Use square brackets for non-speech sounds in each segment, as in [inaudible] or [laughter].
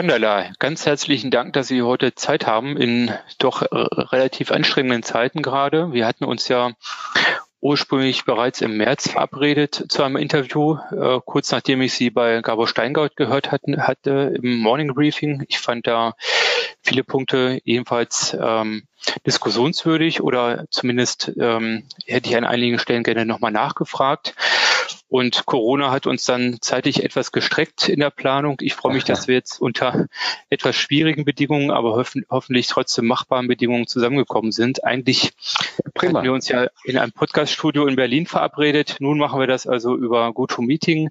Van der Laar, ganz herzlichen Dank, dass Sie heute Zeit haben in doch relativ anstrengenden Zeiten gerade. Wir hatten uns ja ursprünglich bereits im März verabredet zu einem Interview, äh, kurz nachdem ich Sie bei Gabor Steingart gehört hatten, hatte im Morning Briefing. Ich fand da viele Punkte ebenfalls ähm, diskussionswürdig oder zumindest ähm, hätte ich an einigen Stellen gerne nochmal nachgefragt. Und Corona hat uns dann zeitlich etwas gestreckt in der Planung. Ich freue mich, dass wir jetzt unter etwas schwierigen Bedingungen, aber hoffen, hoffentlich trotzdem machbaren Bedingungen zusammengekommen sind. Eigentlich Prima. hatten wir uns ja in einem Podcaststudio in Berlin verabredet. Nun machen wir das also über GoToMeeting.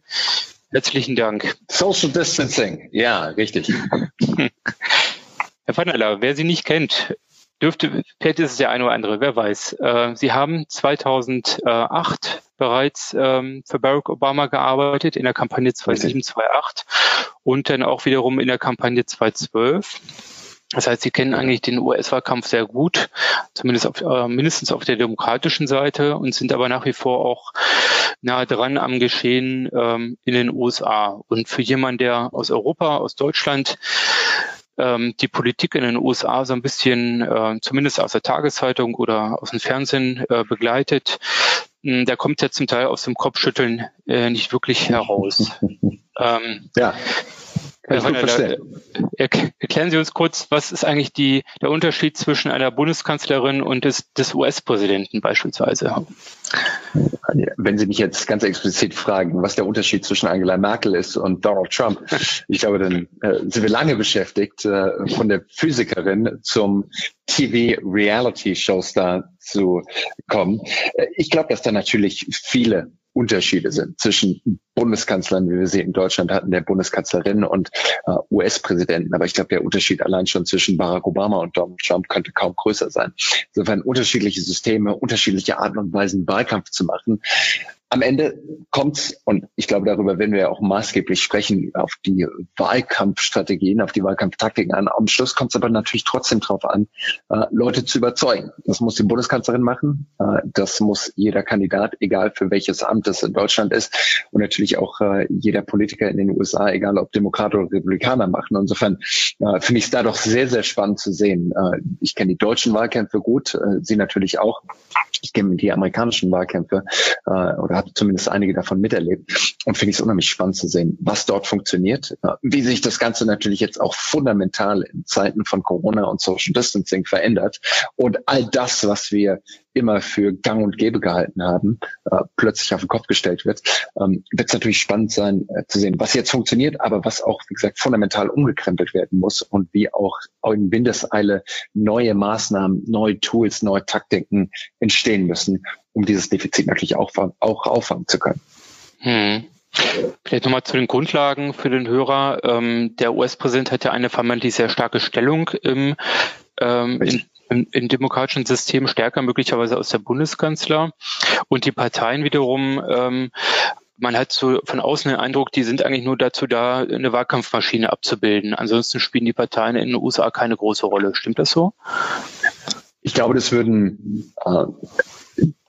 Herzlichen Dank. Social Distancing, ja, richtig. [laughs] Herr Vanderler, wer Sie nicht kennt, dürfte, vielleicht ist es der eine oder andere, wer weiß. Äh, Sie haben 2008 bereits ähm, für Barack Obama gearbeitet in der Kampagne 2007, 2008 und dann auch wiederum in der Kampagne 2012. Das heißt, Sie kennen eigentlich den US-Wahlkampf sehr gut, zumindest auf, äh, mindestens auf der demokratischen Seite und sind aber nach wie vor auch nah dran am Geschehen ähm, in den USA. Und für jemanden, der aus Europa, aus Deutschland ähm, die Politik in den USA so ein bisschen, äh, zumindest aus der Tageszeitung oder aus dem Fernsehen äh, begleitet, hm, der kommt ja zum Teil aus dem Kopfschütteln äh, nicht wirklich heraus. [laughs] ähm, ja. Erklären Sie uns kurz, was ist eigentlich die, der Unterschied zwischen einer Bundeskanzlerin und des, des US-Präsidenten beispielsweise? Wenn Sie mich jetzt ganz explizit fragen, was der Unterschied zwischen Angela Merkel ist und Donald Trump, ich glaube, dann äh, sind wir lange beschäftigt, äh, von der Physikerin zum TV-Reality-Showstar zu kommen. Äh, ich glaube, dass da natürlich viele Unterschiede sind zwischen Bundeskanzlern, wie wir sie in Deutschland hatten, der Bundeskanzlerin und äh, US-Präsidenten. Aber ich glaube, der Unterschied allein schon zwischen Barack Obama und Donald Trump könnte kaum größer sein. Insofern unterschiedliche Systeme, unterschiedliche Arten und Weisen, Wahlkampf zu machen am Ende kommt und ich glaube, darüber werden wir auch maßgeblich sprechen, auf die Wahlkampfstrategien, auf die Wahlkampftaktiken an. Am Schluss kommt es aber natürlich trotzdem darauf an, äh, Leute zu überzeugen. Das muss die Bundeskanzlerin machen. Äh, das muss jeder Kandidat, egal für welches Amt es in Deutschland ist. Und natürlich auch äh, jeder Politiker in den USA, egal ob Demokrat oder Republikaner machen. Insofern äh, finde ich es da doch sehr, sehr spannend zu sehen. Äh, ich kenne die deutschen Wahlkämpfe gut, äh, Sie natürlich auch. Ich kenne die amerikanischen Wahlkämpfe äh, oder habe zumindest einige davon miterlebt und finde es unheimlich spannend zu sehen, was dort funktioniert, wie sich das Ganze natürlich jetzt auch fundamental in Zeiten von Corona und Social Distancing verändert und all das, was wir immer für gang und gäbe gehalten haben, äh, plötzlich auf den Kopf gestellt wird, ähm, wird es natürlich spannend sein äh, zu sehen, was jetzt funktioniert, aber was auch, wie gesagt, fundamental umgekrempelt werden muss und wie auch in Windeseile neue Maßnahmen, neue Tools, neue Taktiken entstehen müssen, um dieses Defizit natürlich auch, auch auffangen zu können. Hm. Vielleicht nochmal zu den Grundlagen für den Hörer. Ähm, der US-Präsident hat ja eine vermeintlich sehr starke Stellung im, ähm, in, im, im demokratischen System, stärker möglicherweise als der Bundeskanzler. Und die Parteien wiederum ähm, man hat so von außen den Eindruck, die sind eigentlich nur dazu da, eine Wahlkampfmaschine abzubilden. Ansonsten spielen die Parteien in den USA keine große Rolle. Stimmt das so? Ich glaube, das würden äh,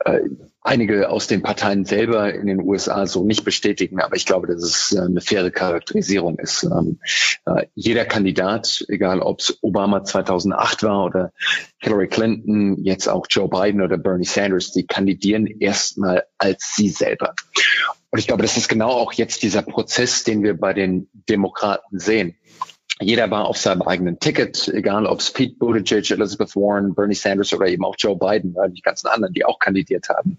äh, einige aus den Parteien selber in den USA so nicht bestätigen, aber ich glaube, dass es äh, eine faire Charakterisierung ist. Ähm, äh, jeder Kandidat, egal ob es Obama 2008 war oder Hillary Clinton, jetzt auch Joe Biden oder Bernie Sanders, die kandidieren erstmal als sie selber. Und ich glaube, das ist genau auch jetzt dieser Prozess, den wir bei den Demokraten sehen. Jeder war auf seinem eigenen Ticket, egal ob es Pete Buttigieg, Elizabeth Warren, Bernie Sanders oder eben auch Joe Biden, die ganzen anderen, die auch kandidiert haben.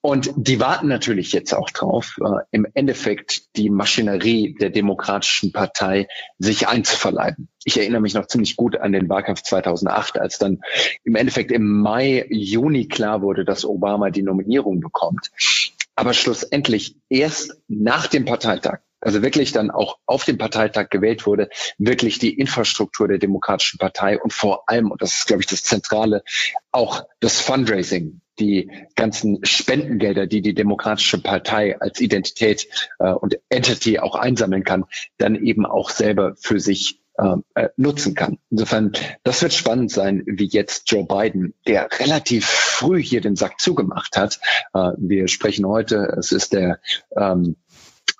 Und die warten natürlich jetzt auch drauf, äh, im Endeffekt die Maschinerie der Demokratischen Partei sich einzuverleiben. Ich erinnere mich noch ziemlich gut an den Wahlkampf 2008, als dann im Endeffekt im Mai, Juni klar wurde, dass Obama die Nominierung bekommt. Aber schlussendlich erst nach dem Parteitag also wirklich dann auch auf dem Parteitag gewählt wurde, wirklich die Infrastruktur der Demokratischen Partei und vor allem, und das ist, glaube ich, das Zentrale, auch das Fundraising, die ganzen Spendengelder, die die Demokratische Partei als Identität äh, und Entity auch einsammeln kann, dann eben auch selber für sich ähm, äh, nutzen kann. Insofern, das wird spannend sein, wie jetzt Joe Biden, der relativ früh hier den Sack zugemacht hat. Äh, wir sprechen heute, es ist der ähm,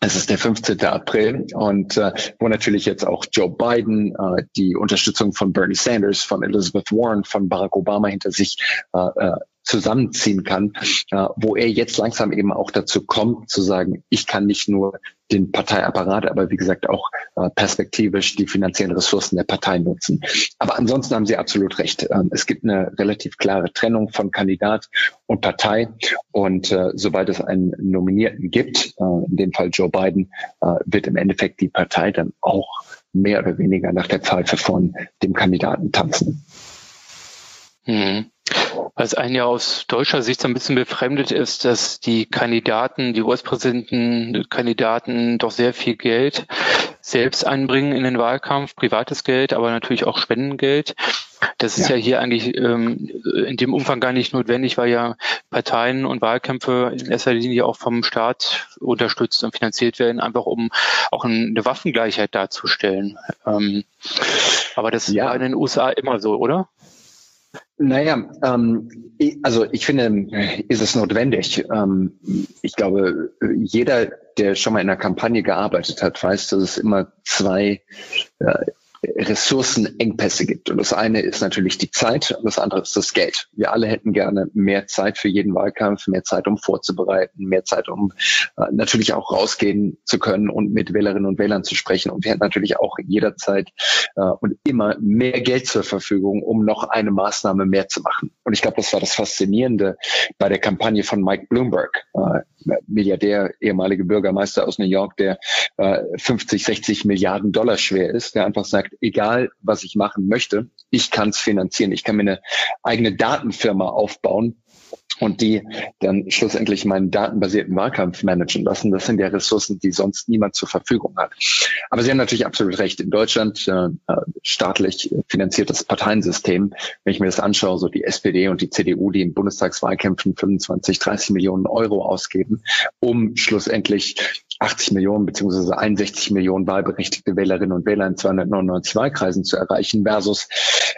Es ist der 15. April und äh, wo natürlich jetzt auch Joe Biden äh, die Unterstützung von Bernie Sanders, von Elizabeth Warren, von Barack Obama hinter sich äh, äh zusammenziehen kann, äh, wo er jetzt langsam eben auch dazu kommt, zu sagen, ich kann nicht nur den Parteiapparat, aber wie gesagt auch äh, perspektivisch die finanziellen Ressourcen der Partei nutzen. Aber ansonsten haben Sie absolut recht. Ähm, es gibt eine relativ klare Trennung von Kandidat und Partei. Und äh, sobald es einen Nominierten gibt, äh, in dem Fall Joe Biden, äh, wird im Endeffekt die Partei dann auch mehr oder weniger nach der Pfeife von dem Kandidaten tanzen. Mhm. Was einen ja aus deutscher Sicht so ein bisschen befremdet ist, dass die Kandidaten, die US-Präsidenten-Kandidaten doch sehr viel Geld selbst einbringen in den Wahlkampf, privates Geld, aber natürlich auch Spendengeld. Das ist ja, ja hier eigentlich ähm, in dem Umfang gar nicht notwendig, weil ja Parteien und Wahlkämpfe in erster Linie auch vom Staat unterstützt und finanziert werden, einfach um auch eine Waffengleichheit darzustellen. Ähm, aber das ja. war in den USA immer so, oder? Naja, ähm, also ich finde, ist es notwendig. Ähm, ich glaube, jeder, der schon mal in einer Kampagne gearbeitet hat, weiß, dass es immer zwei äh, Ressourcenengpässe gibt. Und das eine ist natürlich die Zeit und das andere ist das Geld. Wir alle hätten gerne mehr Zeit für jeden Wahlkampf, mehr Zeit, um vorzubereiten, mehr Zeit, um äh, natürlich auch rausgehen zu können und mit Wählerinnen und Wählern zu sprechen. Und wir hätten natürlich auch jederzeit äh, und immer mehr Geld zur Verfügung, um noch eine Maßnahme mehr zu machen. Und ich glaube, das war das Faszinierende bei der Kampagne von Mike Bloomberg, äh, Milliardär, ehemalige Bürgermeister aus New York, der äh, 50, 60 Milliarden Dollar schwer ist, der einfach sagt, egal was ich machen möchte, ich kann es finanzieren. Ich kann mir eine eigene Datenfirma aufbauen und die dann schlussendlich meinen datenbasierten Wahlkampf managen lassen. Das sind ja Ressourcen, die sonst niemand zur Verfügung hat. Aber Sie haben natürlich absolut recht. In Deutschland äh, staatlich finanziertes Parteiensystem, wenn ich mir das anschaue, so die SPD und die CDU, die in Bundestagswahlkämpfen 25, 30 Millionen Euro ausgeben, um schlussendlich 80 Millionen beziehungsweise 61 Millionen wahlberechtigte Wählerinnen und Wähler in 299 Wahlkreisen zu erreichen versus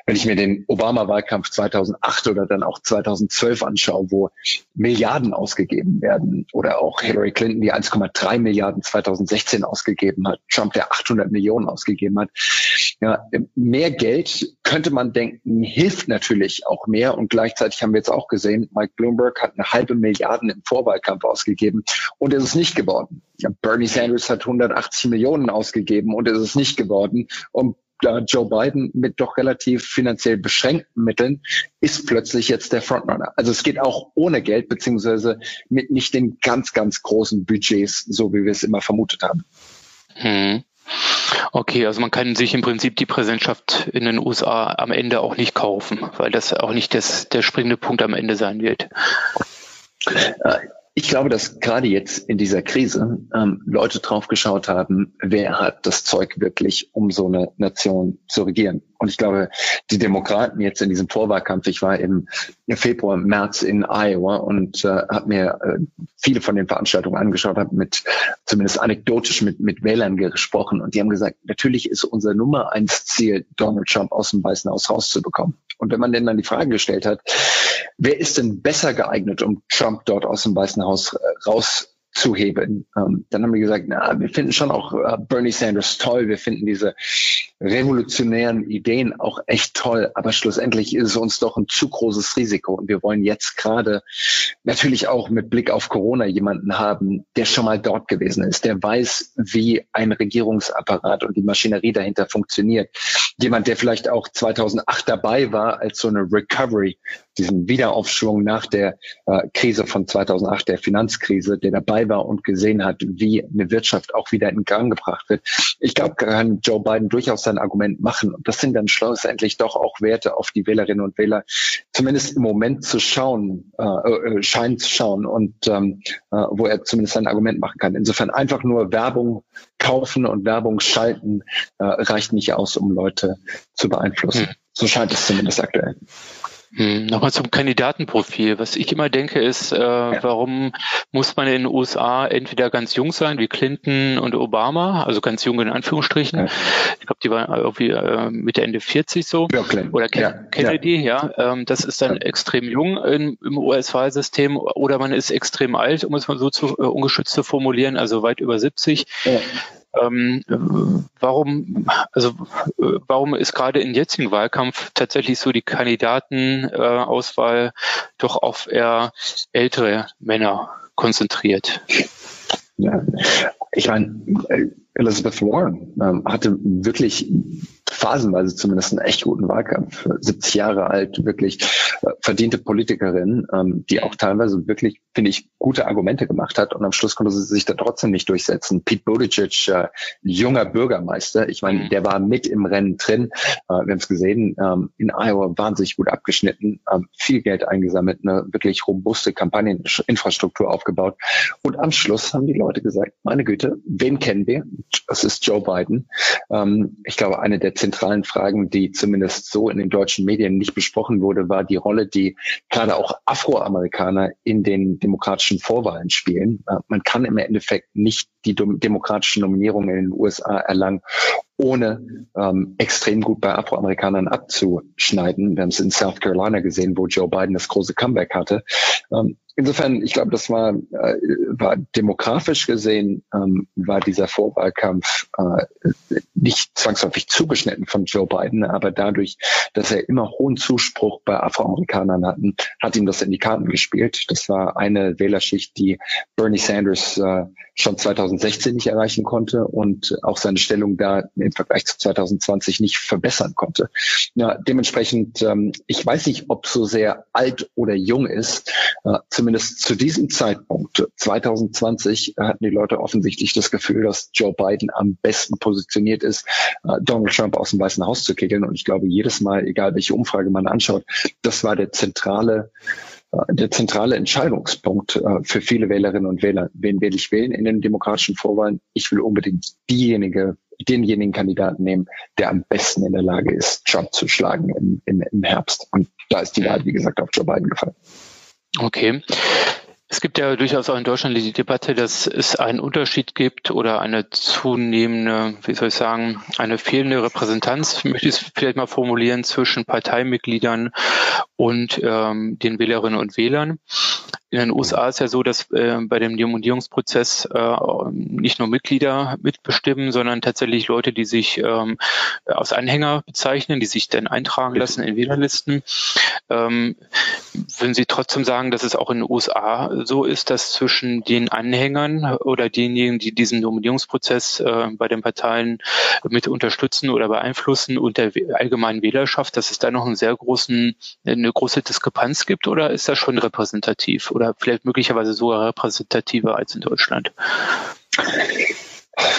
wenn ich mir den Obama-Wahlkampf 2008 oder dann auch 2012 anschaue, wo Milliarden ausgegeben werden oder auch Hillary Clinton, die 1,3 Milliarden 2016 ausgegeben hat, Trump, der 800 Millionen ausgegeben hat. Ja, mehr Geld könnte man denken, hilft natürlich auch mehr und gleichzeitig haben wir jetzt auch gesehen, Mike Bloomberg hat eine halbe Milliarden im Vorwahlkampf ausgegeben und es ist nicht geworden. Bernie Sanders hat 180 Millionen ausgegeben und es ist nicht geworden. Und Joe Biden mit doch relativ finanziell beschränkten Mitteln ist plötzlich jetzt der Frontrunner. Also es geht auch ohne Geld, beziehungsweise mit nicht den ganz, ganz großen Budgets, so wie wir es immer vermutet haben. Hm. Okay, also man kann sich im Prinzip die Präsidentschaft in den USA am Ende auch nicht kaufen, weil das auch nicht das, der springende Punkt am Ende sein wird. Ich glaube, dass gerade jetzt in dieser Krise ähm, Leute drauf geschaut haben, wer hat das Zeug wirklich, um so eine Nation zu regieren. Und ich glaube, die Demokraten jetzt in diesem Vorwahlkampf, ich war im Februar, März in Iowa und äh, habe mir äh, viele von den Veranstaltungen angeschaut, habe mit zumindest anekdotisch mit, mit Wählern gesprochen und die haben gesagt, natürlich ist unser Nummer eins Ziel, Donald Trump aus dem Weißen Haus rauszubekommen. Und wenn man denn dann die Frage gestellt hat, wer ist denn besser geeignet, um Trump dort aus dem Weißen Haus äh, rauszuheben? Ähm, dann haben wir gesagt, na, wir finden schon auch äh, Bernie Sanders toll, wir finden diese revolutionären Ideen auch echt toll, aber schlussendlich ist es uns doch ein zu großes Risiko und wir wollen jetzt gerade natürlich auch mit Blick auf Corona jemanden haben, der schon mal dort gewesen ist, der weiß, wie ein Regierungsapparat und die Maschinerie dahinter funktioniert. Jemand, der vielleicht auch 2008 dabei war, als so eine Recovery, diesen Wiederaufschwung nach der äh, Krise von 2008, der Finanzkrise, der dabei war und gesehen hat, wie eine Wirtschaft auch wieder in Gang gebracht wird. Ich glaube, kann Joe Biden durchaus sein Argument machen. Und das sind dann schlussendlich doch auch Werte, auf die Wählerinnen und Wähler zumindest im Moment zu schauen, äh, äh, scheinen zu schauen und ähm, äh, wo er zumindest sein Argument machen kann. Insofern einfach nur Werbung kaufen und Werbung schalten äh, reicht nicht aus, um Leute zu beeinflussen. Hm. So scheint es zumindest aktuell. Hm, Nochmal zum Kandidatenprofil. Was ich immer denke, ist, äh, ja. warum muss man in den USA entweder ganz jung sein, wie Clinton und Obama, also ganz jung in Anführungsstrichen. Ja. Ich glaube, die waren irgendwie äh, Mitte Ende 40 so. Ja, Oder Ken ja. Kennedy, ja. Ähm, das ist dann extrem jung in, im US-Wahlsystem. Oder man ist extrem alt, um es mal so zu äh, ungeschützt zu formulieren, also weit über 70. Ähm, warum, also warum ist gerade im jetzigen Wahlkampf tatsächlich so die Kandidatenauswahl äh, doch auf eher ältere Männer konzentriert? Ja, ich meine, Elizabeth Warren ähm, hatte wirklich phasenweise zumindest einen echt guten Wahlkampf. 70 Jahre alt, wirklich äh, verdiente Politikerin, ähm, die auch teilweise wirklich, finde ich, gute Argumente gemacht hat und am Schluss konnte sie sich da trotzdem nicht durchsetzen. Pete Buttigieg, äh, junger Bürgermeister, ich meine, mhm. der war mit im Rennen drin. Äh, wir haben es gesehen, ähm, in Iowa wahnsinnig gut abgeschnitten, ähm, viel Geld eingesammelt, eine wirklich robuste Kampagneninfrastruktur aufgebaut und am Schluss haben die Leute gesagt, meine Güte, wen kennen wir? Das ist Joe Biden. Ähm, ich glaube, eine der zentralen Fragen, die zumindest so in den deutschen Medien nicht besprochen wurde, war die Rolle, die gerade auch Afroamerikaner in den demokratischen Vorwahlen spielen. Äh, man kann im Endeffekt nicht die demokratischen Nominierungen in den USA erlangen, ohne ähm, extrem gut bei Afroamerikanern abzuschneiden. Wir haben es in South Carolina gesehen, wo Joe Biden das große Comeback hatte. Ähm, insofern, ich glaube, das war, äh, war demografisch gesehen, ähm, war dieser Vorwahlkampf äh, nicht zwangsläufig zugeschnitten von Joe Biden, aber dadurch, dass er immer hohen Zuspruch bei Afroamerikanern hatten, hat ihm das in die Karten gespielt. Das war eine Wählerschicht, die Bernie Sanders äh, schon 2016 nicht erreichen konnte und auch seine Stellung da im Vergleich zu 2020 nicht verbessern konnte. Ja, dementsprechend, ähm, ich weiß nicht, ob so sehr alt oder jung ist. Äh, zumindest zu diesem Zeitpunkt, 2020, hatten die Leute offensichtlich das Gefühl, dass Joe Biden am besten positioniert ist, äh, Donald Trump aus dem Weißen Haus zu kickeln. Und ich glaube, jedes Mal, egal welche Umfrage man anschaut, das war der zentrale äh, der zentrale Entscheidungspunkt äh, für viele Wählerinnen und Wähler. Wen will ich wählen in den demokratischen Vorwahlen? Ich will unbedingt diejenige, denjenigen Kandidaten nehmen, der am besten in der Lage ist, Trump zu schlagen im, im, im Herbst. Und da ist die Wahl, wie gesagt, auf Joe Biden gefallen. Okay. Es gibt ja durchaus auch in Deutschland die Debatte, dass es einen Unterschied gibt oder eine zunehmende, wie soll ich sagen, eine fehlende Repräsentanz, möchte ich es vielleicht mal formulieren, zwischen Parteimitgliedern und ähm, den Wählerinnen und Wählern. In den USA ist ja so, dass äh, bei dem Nominierungsprozess äh, nicht nur Mitglieder mitbestimmen, sondern tatsächlich Leute, die sich ähm, aus Anhänger bezeichnen, die sich dann eintragen lassen in Wählerlisten. Ähm, würden Sie trotzdem sagen, dass es auch in den USA so ist, dass zwischen den Anhängern oder denjenigen, die diesen Nominierungsprozess äh, bei den Parteien mit unterstützen oder beeinflussen und der allgemeinen Wählerschaft, dass es da noch einen sehr großen, eine große Diskrepanz gibt oder ist das schon repräsentativ? Oder vielleicht möglicherweise sogar repräsentativer als in Deutschland?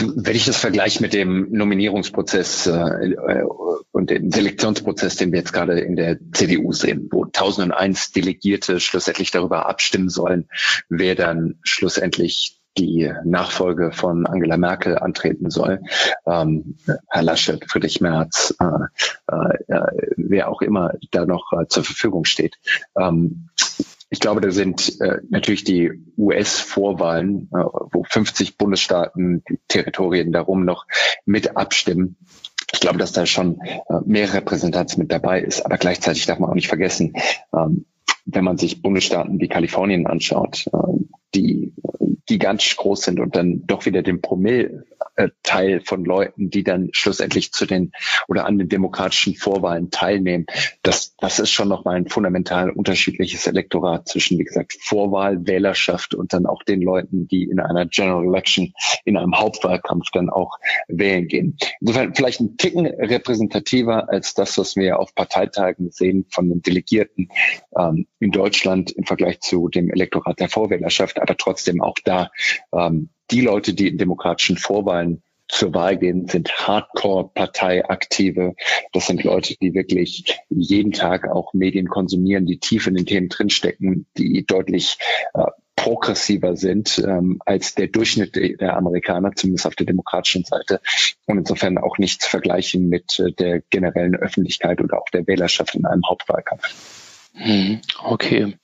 Wenn ich das vergleiche mit dem Nominierungsprozess äh, und dem Selektionsprozess, den wir jetzt gerade in der CDU sehen, wo 1001 Delegierte schlussendlich darüber abstimmen sollen, wer dann schlussendlich die Nachfolge von Angela Merkel antreten soll. Ähm, Herr Laschet, Friedrich Merz, äh, äh, wer auch immer da noch äh, zur Verfügung steht. Ähm, ich glaube, da sind äh, natürlich die US-Vorwahlen, äh, wo 50 Bundesstaaten, die Territorien darum noch mit abstimmen. Ich glaube, dass da schon äh, mehr Repräsentanz mit dabei ist. Aber gleichzeitig darf man auch nicht vergessen, ähm, wenn man sich Bundesstaaten wie Kalifornien anschaut, äh, die gigantisch groß sind und dann doch wieder den Promille äh, Teil von Leuten, die dann schlussendlich zu den oder an den demokratischen Vorwahlen teilnehmen. Das, das ist schon nochmal ein fundamental unterschiedliches Elektorat zwischen, wie gesagt, Vorwahl, Wählerschaft und dann auch den Leuten, die in einer General Election, in einem Hauptwahlkampf dann auch wählen gehen. Insofern vielleicht ein Ticken repräsentativer als das, was wir auf Parteitagen sehen von den Delegierten ähm, in Deutschland im Vergleich zu dem Elektorat der Vorwählerschaft, aber trotzdem auch da ähm, die Leute, die in demokratischen Vorwahlen zur Wahl gehen, sind Hardcore-Parteiaktive. Das sind Leute, die wirklich jeden Tag auch Medien konsumieren, die tief in den Themen drinstecken, die deutlich äh, progressiver sind ähm, als der Durchschnitt der Amerikaner, zumindest auf der demokratischen Seite. Und insofern auch nicht zu vergleichen mit äh, der generellen Öffentlichkeit oder auch der Wählerschaft in einem Hauptwahlkampf. Hm, okay.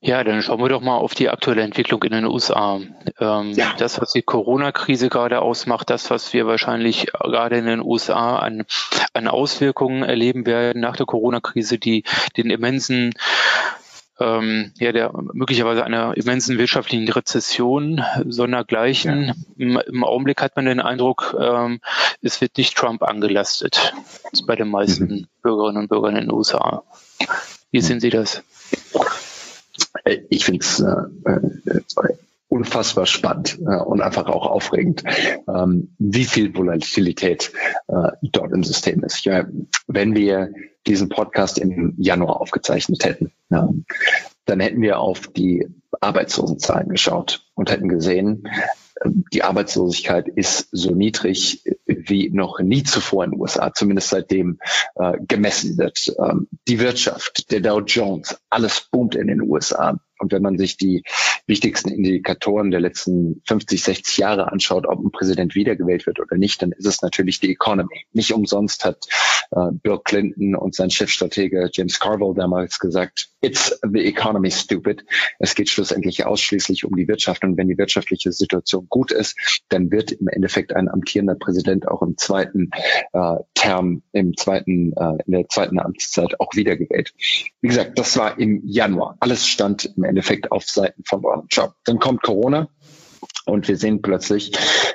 Ja, dann schauen wir doch mal auf die aktuelle Entwicklung in den USA. Ähm, ja. Das, was die Corona-Krise gerade ausmacht, das, was wir wahrscheinlich gerade in den USA an, an Auswirkungen erleben werden nach der Corona-Krise, die den immensen ähm, ja, der möglicherweise einer immensen wirtschaftlichen Rezession sondergleichen. Ja. Im, Im, Augenblick hat man den Eindruck, ähm, es wird nicht Trump angelastet. Das ist bei den meisten mhm. Bürgerinnen und Bürgern in den USA. Wie sehen Sie das? Ich finde es äh, äh, unfassbar spannend äh, und einfach auch aufregend, ähm, wie viel Volatilität äh, dort im System ist. Ja, wenn wir diesen Podcast im Januar aufgezeichnet hätten, ja, dann hätten wir auf die Arbeitslosenzahlen geschaut und hätten gesehen, die Arbeitslosigkeit ist so niedrig wie noch nie zuvor in den USA, zumindest seitdem äh, gemessen wird. Ähm, die Wirtschaft, der Dow Jones, alles boomt in den USA. Und wenn man sich die wichtigsten Indikatoren der letzten 50, 60 Jahre anschaut, ob ein Präsident wiedergewählt wird oder nicht, dann ist es natürlich die Economy. Nicht umsonst hat äh, Bill Clinton und sein Chefstratege James Carville damals gesagt, it's the economy stupid. Es geht schlussendlich ausschließlich um die Wirtschaft. Und wenn die wirtschaftliche Situation gut ist, dann wird im Endeffekt ein amtierender Präsident auch im zweiten äh, Term, im zweiten, äh, in der zweiten Amtszeit auch wiedergewählt. Wie gesagt, das war im Januar. Alles stand im Endeffekt auf Seiten von Donald Trump. Dann kommt Corona. Und wir sehen plötzlich,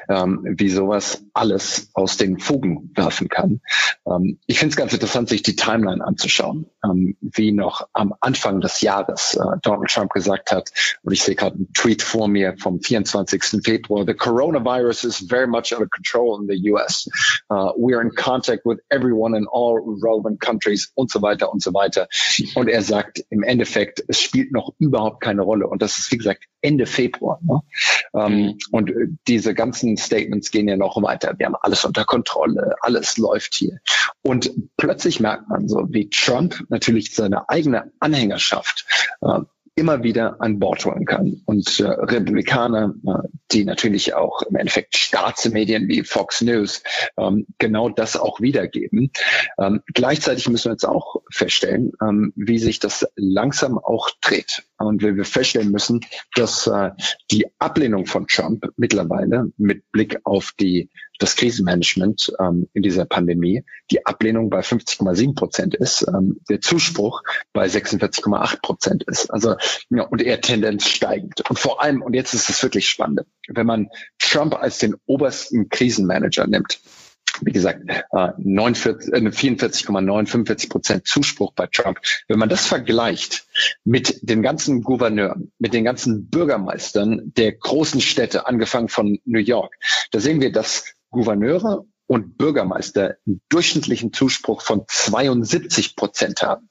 ähm, wie sowas alles aus den Fugen werfen kann. Ähm, ich finde es ganz interessant, sich die Timeline anzuschauen, ähm, wie noch am Anfang des Jahres äh, Donald Trump gesagt hat, und ich sehe gerade einen Tweet vor mir vom 24. Februar, the coronavirus is very much under control in the US. Uh, we are in contact with everyone in all relevant countries und so weiter und so weiter. Und er sagt im Endeffekt, es spielt noch überhaupt keine Rolle. Und das ist, wie gesagt, Ende Februar. Ne? Ähm. Und äh, diese ganzen Statements gehen ja noch weiter. Wir haben alles unter Kontrolle, alles läuft hier. Und plötzlich merkt man so, wie Trump natürlich seine eigene Anhängerschaft äh, immer wieder an Bord holen kann. Und äh, Republikaner, äh, die natürlich auch im Endeffekt Staatsmedien wie Fox News ähm, genau das auch wiedergeben. Ähm, gleichzeitig müssen wir jetzt auch feststellen, ähm, wie sich das langsam auch dreht. Und wir feststellen müssen, dass äh, die Ablehnung von Trump mittlerweile mit Blick auf die das Krisenmanagement ähm, in dieser Pandemie, die Ablehnung bei 50,7 Prozent ist, ähm, der Zuspruch bei 46,8 Prozent ist. Also ja, und eher Tendenz steigend. Und vor allem, und jetzt ist es wirklich spannend, wenn man Trump als den obersten Krisenmanager nimmt, wie gesagt, äh, 44,9, 45 äh, Prozent Zuspruch bei Trump. Wenn man das vergleicht mit den ganzen Gouverneuren, mit den ganzen Bürgermeistern der großen Städte, angefangen von New York, da sehen wir, dass Gouverneure und Bürgermeister einen durchschnittlichen Zuspruch von 72 Prozent haben.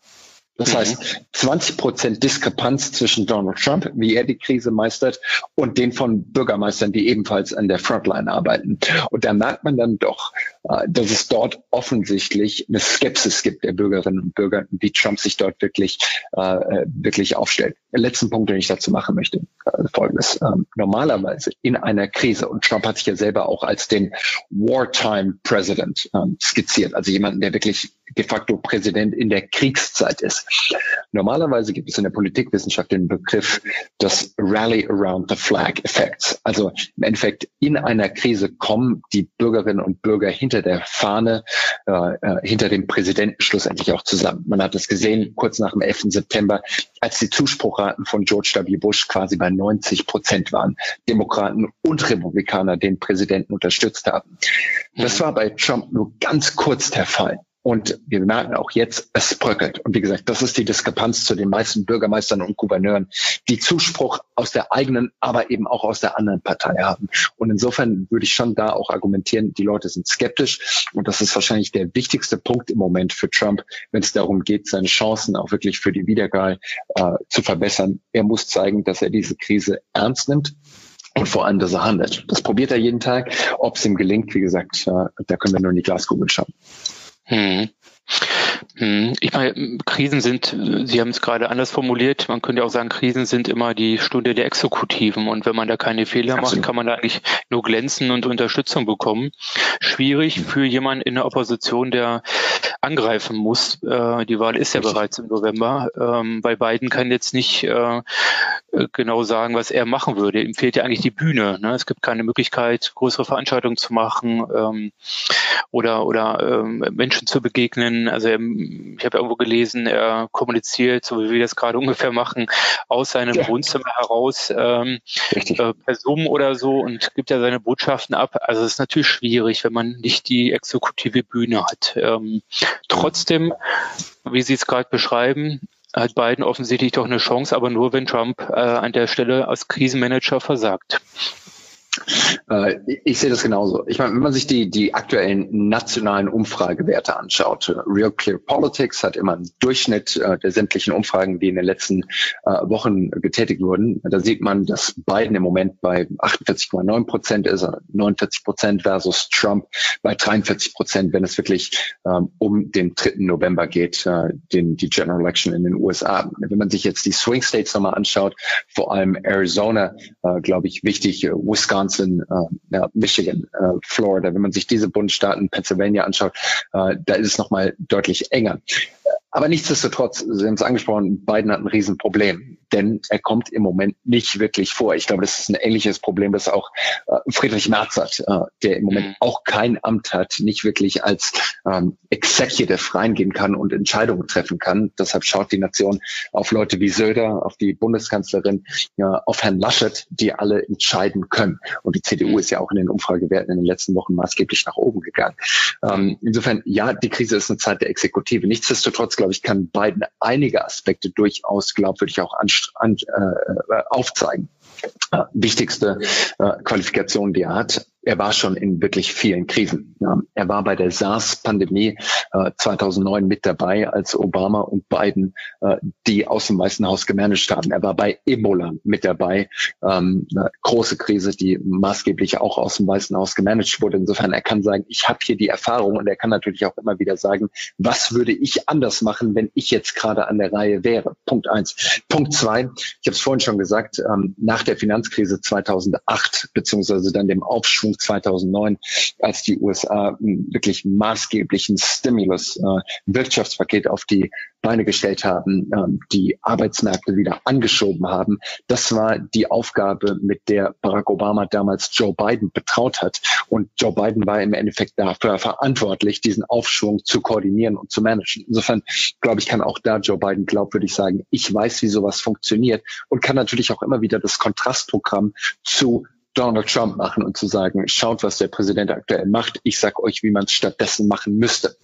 Das mhm. heißt, 20 Prozent Diskrepanz zwischen Donald Trump, wie er die Krise meistert, und den von Bürgermeistern, die ebenfalls an der Frontline arbeiten. Und da merkt man dann doch, äh, dass es dort offensichtlich eine Skepsis gibt der Bürgerinnen und Bürger, wie Trump sich dort wirklich, äh, wirklich aufstellt. Der letzten Punkt, den ich dazu machen möchte, äh, folgendes. Ähm, normalerweise in einer Krise, und Trump hat sich ja selber auch als den Wartime President ähm, skizziert, also jemanden, der wirklich de facto Präsident in der Kriegszeit ist. Normalerweise gibt es in der Politikwissenschaft den Begriff des Rally Around the Flag Effekts. Also im Endeffekt in einer Krise kommen die Bürgerinnen und Bürger hinter der Fahne, äh, äh hinter dem Präsidenten schlussendlich auch zusammen. Man hat es gesehen kurz nach dem 11. September, als die Zuspruchraten von George W. Bush quasi bei 90 Prozent waren. Demokraten und Republikaner den Präsidenten unterstützt haben. Das mhm. war bei Trump nur ganz kurz der Fall. Und wir merken auch jetzt, es bröckelt. Und wie gesagt, das ist die Diskrepanz zu den meisten Bürgermeistern und Gouverneuren, die Zuspruch aus der eigenen, aber eben auch aus der anderen Partei haben. Und insofern würde ich schon da auch argumentieren, die Leute sind skeptisch. Und das ist wahrscheinlich der wichtigste Punkt im Moment für Trump, wenn es darum geht, seine Chancen auch wirklich für die Wiederwahl äh, zu verbessern. Er muss zeigen, dass er diese Krise ernst nimmt und vor allem, dass er handelt. Das probiert er jeden Tag. Ob es ihm gelingt, wie gesagt, äh, da können wir nur in die Glaskugel schauen. Hm. Hm. Ich meine, Krisen sind, Sie haben es gerade anders formuliert, man könnte auch sagen, Krisen sind immer die Stunde der Exekutiven und wenn man da keine Fehler macht, kann man da eigentlich nur glänzen und Unterstützung bekommen. Schwierig für jemanden in der Opposition, der angreifen muss. Äh, die Wahl ist ja bereits im November. Ähm, bei Biden kann jetzt nicht äh, genau sagen, was er machen würde. Ihm fehlt ja eigentlich die Bühne. Ne? Es gibt keine Möglichkeit, größere Veranstaltungen zu machen ähm, oder oder ähm, Menschen zu begegnen. Also er, ich habe irgendwo gelesen, er kommuniziert, so wie wir das gerade [laughs] ungefähr machen, aus seinem ja. Wohnzimmer heraus ähm, äh, per Zoom oder so und gibt ja seine Botschaften ab. Also es ist natürlich schwierig, wenn man nicht die exekutive Bühne hat. Ähm, trotzdem, wie Sie es gerade beschreiben, hat Biden offensichtlich doch eine Chance, aber nur wenn Trump äh, an der Stelle als Krisenmanager versagt. Äh, ich sehe das genauso. Ich meine, wenn man sich die, die aktuellen nationalen Umfragewerte anschaut, Real Clear Politics hat immer einen Durchschnitt äh, der sämtlichen Umfragen, die in den letzten äh, Wochen getätigt wurden. Da sieht man, dass Biden im Moment bei 48,9 Prozent ist, 49 Prozent versus Trump bei 43 Prozent, wenn es wirklich ähm, um den 3. November geht, den, die General Election in den USA. Wenn man sich jetzt die Swing States nochmal anschaut, vor allem Arizona, glaube ich, wichtig, Wisconsin, Wisconsin, äh, ja, Michigan, äh, Florida, wenn man sich diese Bundesstaaten, Pennsylvania anschaut, äh, da ist es nochmal deutlich enger. Aber nichtsdestotrotz, Sie haben es angesprochen, Biden hat ein Riesenproblem denn er kommt im Moment nicht wirklich vor. Ich glaube, das ist ein ähnliches Problem, das auch äh, Friedrich Merz hat, äh, der im Moment mhm. auch kein Amt hat, nicht wirklich als ähm, Executive reingehen kann und Entscheidungen treffen kann. Deshalb schaut die Nation auf Leute wie Söder, auf die Bundeskanzlerin, ja, auf Herrn Laschet, die alle entscheiden können. Und die CDU mhm. ist ja auch in den Umfragewerten in den letzten Wochen maßgeblich nach oben gegangen. Ähm, insofern, ja, die Krise ist eine Zeit der Exekutive. Nichtsdestotrotz, glaube ich, kann Biden einige Aspekte durchaus glaubwürdig auch anschauen an, äh, aufzeigen. Äh, wichtigste äh, Qualifikation, die er hat, er war schon in wirklich vielen Krisen. Ja, er war bei der SARS-Pandemie äh, 2009 mit dabei, als Obama und Biden äh, die aus dem Weißen Haus gemanagt haben. Er war bei Ebola mit dabei, ähm, eine große Krise, die maßgeblich auch aus dem Weißen Haus gemanagt wurde. Insofern, er kann sagen, ich habe hier die Erfahrung und er kann natürlich auch immer wieder sagen, was würde ich anders machen, wenn ich jetzt gerade an der Reihe wäre. Punkt eins. Punkt zwei, ich habe es vorhin schon gesagt, ähm, nach der Finanzkrise 2008 beziehungsweise dann dem Aufschwung 2009, als die USA wirklich maßgeblichen Stimulus, äh, auf die Beine gestellt haben, ähm, die Arbeitsmärkte wieder angeschoben haben. Das war die Aufgabe, mit der Barack Obama damals Joe Biden betraut hat. Und Joe Biden war im Endeffekt dafür verantwortlich, diesen Aufschwung zu koordinieren und zu managen. Insofern, glaube ich, kann auch da Joe Biden glaubwürdig sagen, ich weiß, wie sowas funktioniert und kann natürlich auch immer wieder das Kontrastprogramm zu Donald Trump machen und zu sagen, schaut, was der Präsident aktuell macht. Ich sag euch, wie man es stattdessen machen müsste.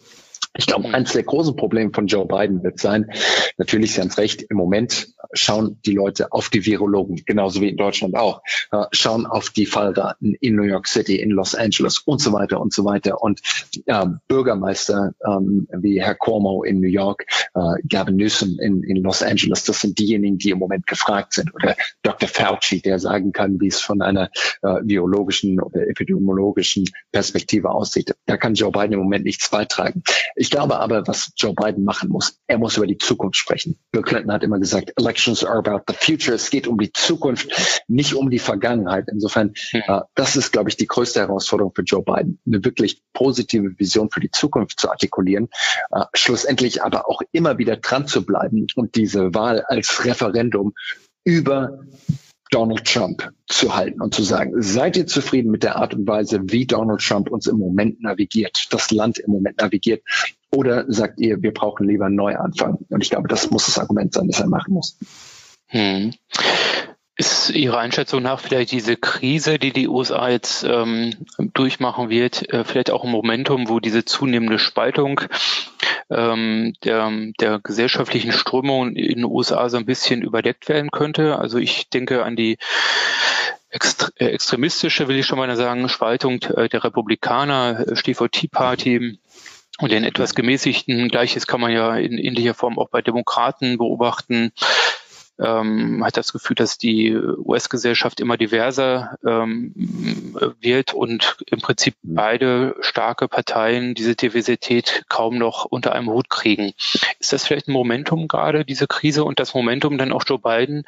Ich glaube, eines der großen Probleme von Joe Biden wird sein, natürlich, Sie haben es recht, im Moment schauen die Leute auf die Virologen, genauso wie in Deutschland auch, schauen auf die Falldaten in New York City, in Los Angeles und so weiter und so weiter. Und äh, Bürgermeister ähm, wie Herr Cuomo in New York, äh, Gavin Newsom in, in Los Angeles, das sind diejenigen, die im Moment gefragt sind. Oder Dr. Fauci, der sagen kann, wie es von einer äh, biologischen oder epidemiologischen Perspektive aussieht. Da kann Joe Biden im Moment nichts beitragen. Ich glaube aber, was Joe Biden machen muss, er muss über die Zukunft sprechen. Bill Clinton hat immer gesagt, elections are about the future. Es geht um die Zukunft, nicht um die Vergangenheit. Insofern, hm. äh, das ist, glaube ich, die größte Herausforderung für Joe Biden, eine wirklich positive Vision für die Zukunft zu artikulieren, äh, schlussendlich aber auch immer wieder dran zu bleiben und diese Wahl als Referendum über Donald Trump zu halten und zu sagen, seid ihr zufrieden mit der Art und Weise, wie Donald Trump uns im Moment navigiert, das Land im Moment navigiert? Oder sagt ihr, wir brauchen lieber einen Neuanfang? Und ich glaube, das muss das Argument sein, das er machen muss. Hm. Ist Ihrer Einschätzung nach vielleicht diese Krise, die die USA jetzt ähm, durchmachen wird, äh, vielleicht auch ein Momentum, wo diese zunehmende Spaltung ähm, der, der gesellschaftlichen Strömungen in den USA so ein bisschen überdeckt werden könnte? Also ich denke an die äh, extremistische, will ich schon mal sagen, Spaltung äh, der Republikaner, äh, Stichwort Tea Party, und den etwas gemäßigten, gleiches kann man ja in ähnlicher Form auch bei Demokraten beobachten, ähm, hat das Gefühl, dass die US-Gesellschaft immer diverser ähm, wird und im Prinzip beide starke Parteien diese Diversität kaum noch unter einem Hut kriegen. Ist das vielleicht ein Momentum gerade, diese Krise und das Momentum dann auch Joe Biden,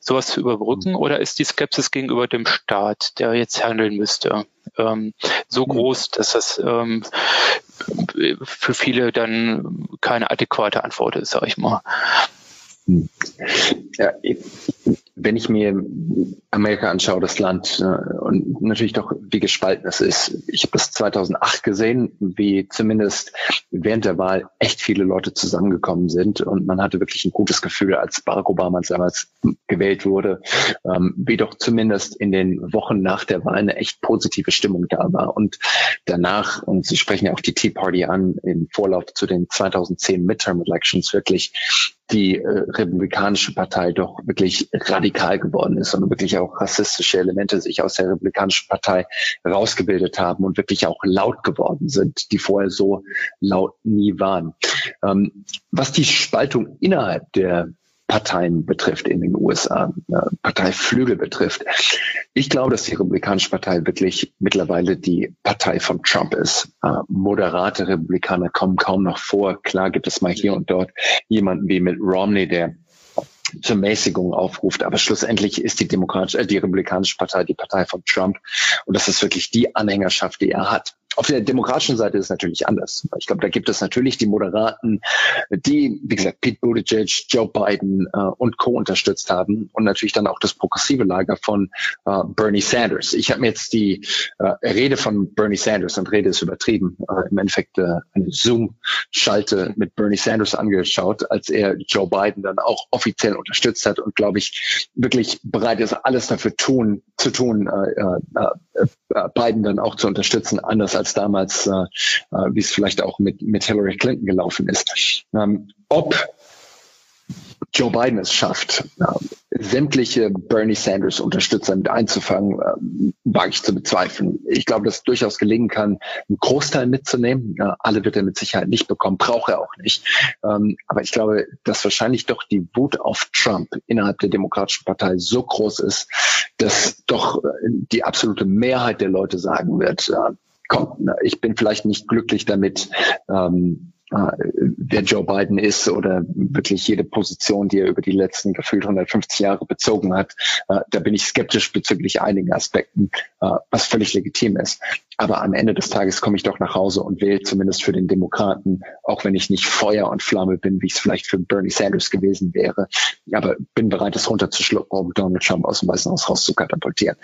sowas zu überbrücken? Oder ist die Skepsis gegenüber dem Staat, der jetzt handeln müsste, ähm, so groß, dass das ähm, für viele dann keine adäquate Antwort ist, sage ich mal. Ja, wenn ich mir Amerika anschaue, das Land, äh, und natürlich doch, wie gespalten es ist. Ich habe das 2008 gesehen, wie zumindest während der Wahl echt viele Leute zusammengekommen sind und man hatte wirklich ein gutes Gefühl, als Barack Obama damals gewählt wurde, ähm, wie doch zumindest in den Wochen nach der Wahl eine echt positive Stimmung da war. Und danach, und Sie sprechen ja auch die Tea Party an, im Vorlauf zu den 2010 Midterm Elections wirklich die äh, Republikanische Partei doch wirklich radikal geworden ist und wirklich auch rassistische Elemente sich aus der Republikanischen Partei rausgebildet haben und wirklich auch laut geworden sind, die vorher so laut nie waren. Ähm, was die Spaltung innerhalb der Parteien betrifft in den USA, Parteiflügel betrifft. Ich glaube, dass die Republikanische Partei wirklich mittlerweile die Partei von Trump ist. Moderate Republikaner kommen kaum noch vor. Klar gibt es mal hier und dort jemanden wie Mitt Romney, der zur Mäßigung aufruft. Aber schlussendlich ist die demokratische, äh, die republikanische Partei die Partei von Trump. Und das ist wirklich die Anhängerschaft, die er hat. Auf der demokratischen Seite ist es natürlich anders. Ich glaube, da gibt es natürlich die Moderaten, die, wie gesagt, Pete Buttigieg, Joe Biden äh, und Co. unterstützt haben und natürlich dann auch das progressive Lager von äh, Bernie Sanders. Ich habe mir jetzt die äh, Rede von Bernie Sanders, und Rede ist übertrieben, äh, im Endeffekt äh, eine Zoom-Schalte mit Bernie Sanders angeschaut, als er Joe Biden dann auch offiziell unterstützt hat und, glaube ich, wirklich bereit ist, alles dafür tun, zu tun, äh, äh, äh, Biden dann auch zu unterstützen, anders als damals, äh, äh, wie es vielleicht auch mit, mit Hillary Clinton gelaufen ist. Ähm, ob Joe Biden es schafft, äh, sämtliche Bernie Sanders Unterstützer mit einzufangen, äh, wage ich zu bezweifeln. Ich glaube, dass es durchaus gelingen kann, einen Großteil mitzunehmen. Ja, alle wird er mit Sicherheit nicht bekommen, braucht er auch nicht. Ähm, aber ich glaube, dass wahrscheinlich doch die Wut auf Trump innerhalb der Demokratischen Partei so groß ist, dass doch äh, die absolute Mehrheit der Leute sagen wird, äh, komm, ich bin vielleicht nicht glücklich damit, ähm, äh, wer Joe Biden ist oder wirklich jede Position, die er über die letzten gefühlt 150 Jahre bezogen hat, äh, da bin ich skeptisch bezüglich einigen Aspekten, äh, was völlig legitim ist. Aber am Ende des Tages komme ich doch nach Hause und wähle zumindest für den Demokraten, auch wenn ich nicht Feuer und Flamme bin, wie es vielleicht für Bernie Sanders gewesen wäre. Aber bin bereit, es runterzuschlucken, um Donald Trump aus dem Weißen Haus rauszukatapultieren.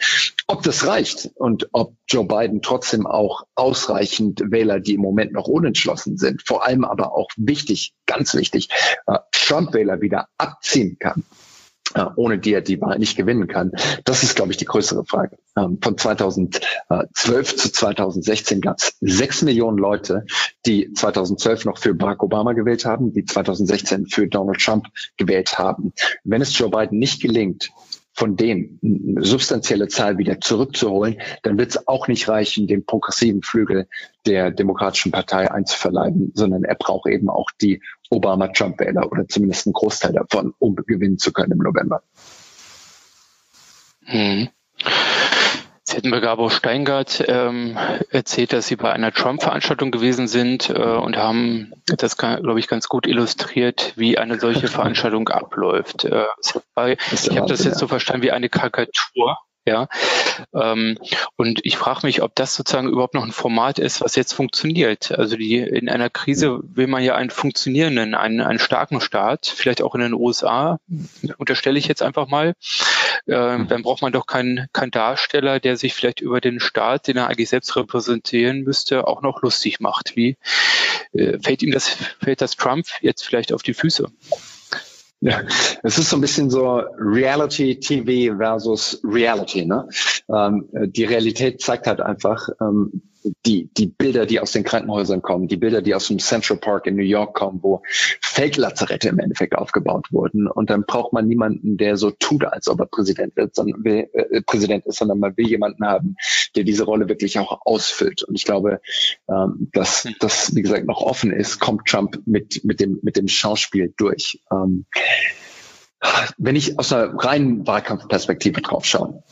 Ob das reicht und ob Joe Biden trotzdem auch ausreichend Wähler, die im Moment noch unentschlossen sind, vor allem aber auch wichtig, ganz wichtig, äh, Trump-Wähler wieder abziehen kann ohne die er die Wahl nicht gewinnen kann? Das ist, glaube ich, die größere Frage. Ähm, von 2012 zu 2016 gab es sechs Millionen Leute, die 2012 noch für Barack Obama gewählt haben, die 2016 für Donald Trump gewählt haben. Wenn es Joe Biden nicht gelingt, von dem eine substanzielle Zahl wieder zurückzuholen, dann wird es auch nicht reichen, den progressiven Flügel der Demokratischen Partei einzuverleiben, sondern er braucht eben auch die Obama-Trump-Wähler oder zumindest einen Großteil davon, um gewinnen zu können im November. Hm. Jetzt hätten wir Gabor Steingart ähm, erzählt, dass Sie bei einer Trump-Veranstaltung gewesen sind äh, und haben das, glaube ich, ganz gut illustriert, wie eine solche [laughs] Veranstaltung abläuft. Äh, ich habe das jetzt so verstanden wie eine Karikatur ja, ähm, und ich frage mich, ob das sozusagen überhaupt noch ein Format ist, was jetzt funktioniert. Also die in einer Krise will man ja einen funktionierenden, einen, einen starken Staat, vielleicht auch in den USA, unterstelle ich jetzt einfach mal. Äh, mhm. dann braucht man doch keinen keinen Darsteller, der sich vielleicht über den Staat, den er eigentlich selbst repräsentieren müsste, auch noch lustig macht. Wie äh, fällt ihm das, fällt das Trump jetzt vielleicht auf die Füße? Ja, es ist so ein bisschen so Reality TV versus Reality. Ne? Ähm, die Realität zeigt halt einfach, ähm, die, die Bilder, die aus den Krankenhäusern kommen, die Bilder, die aus dem Central Park in New York kommen, wo Fake-Lazarette im Endeffekt aufgebaut wurden. Und dann braucht man niemanden, der so tut, als ob er Präsident wird, sondern will, äh, Präsident ist, sondern man will jemanden haben, der diese Rolle wirklich auch ausfüllt. Und ich glaube, ähm, dass das, wie gesagt, noch offen ist, kommt Trump mit, mit dem, mit dem Schauspiel durch. Ähm, wenn ich aus einer reinen Wahlkampfperspektive drauf schaue,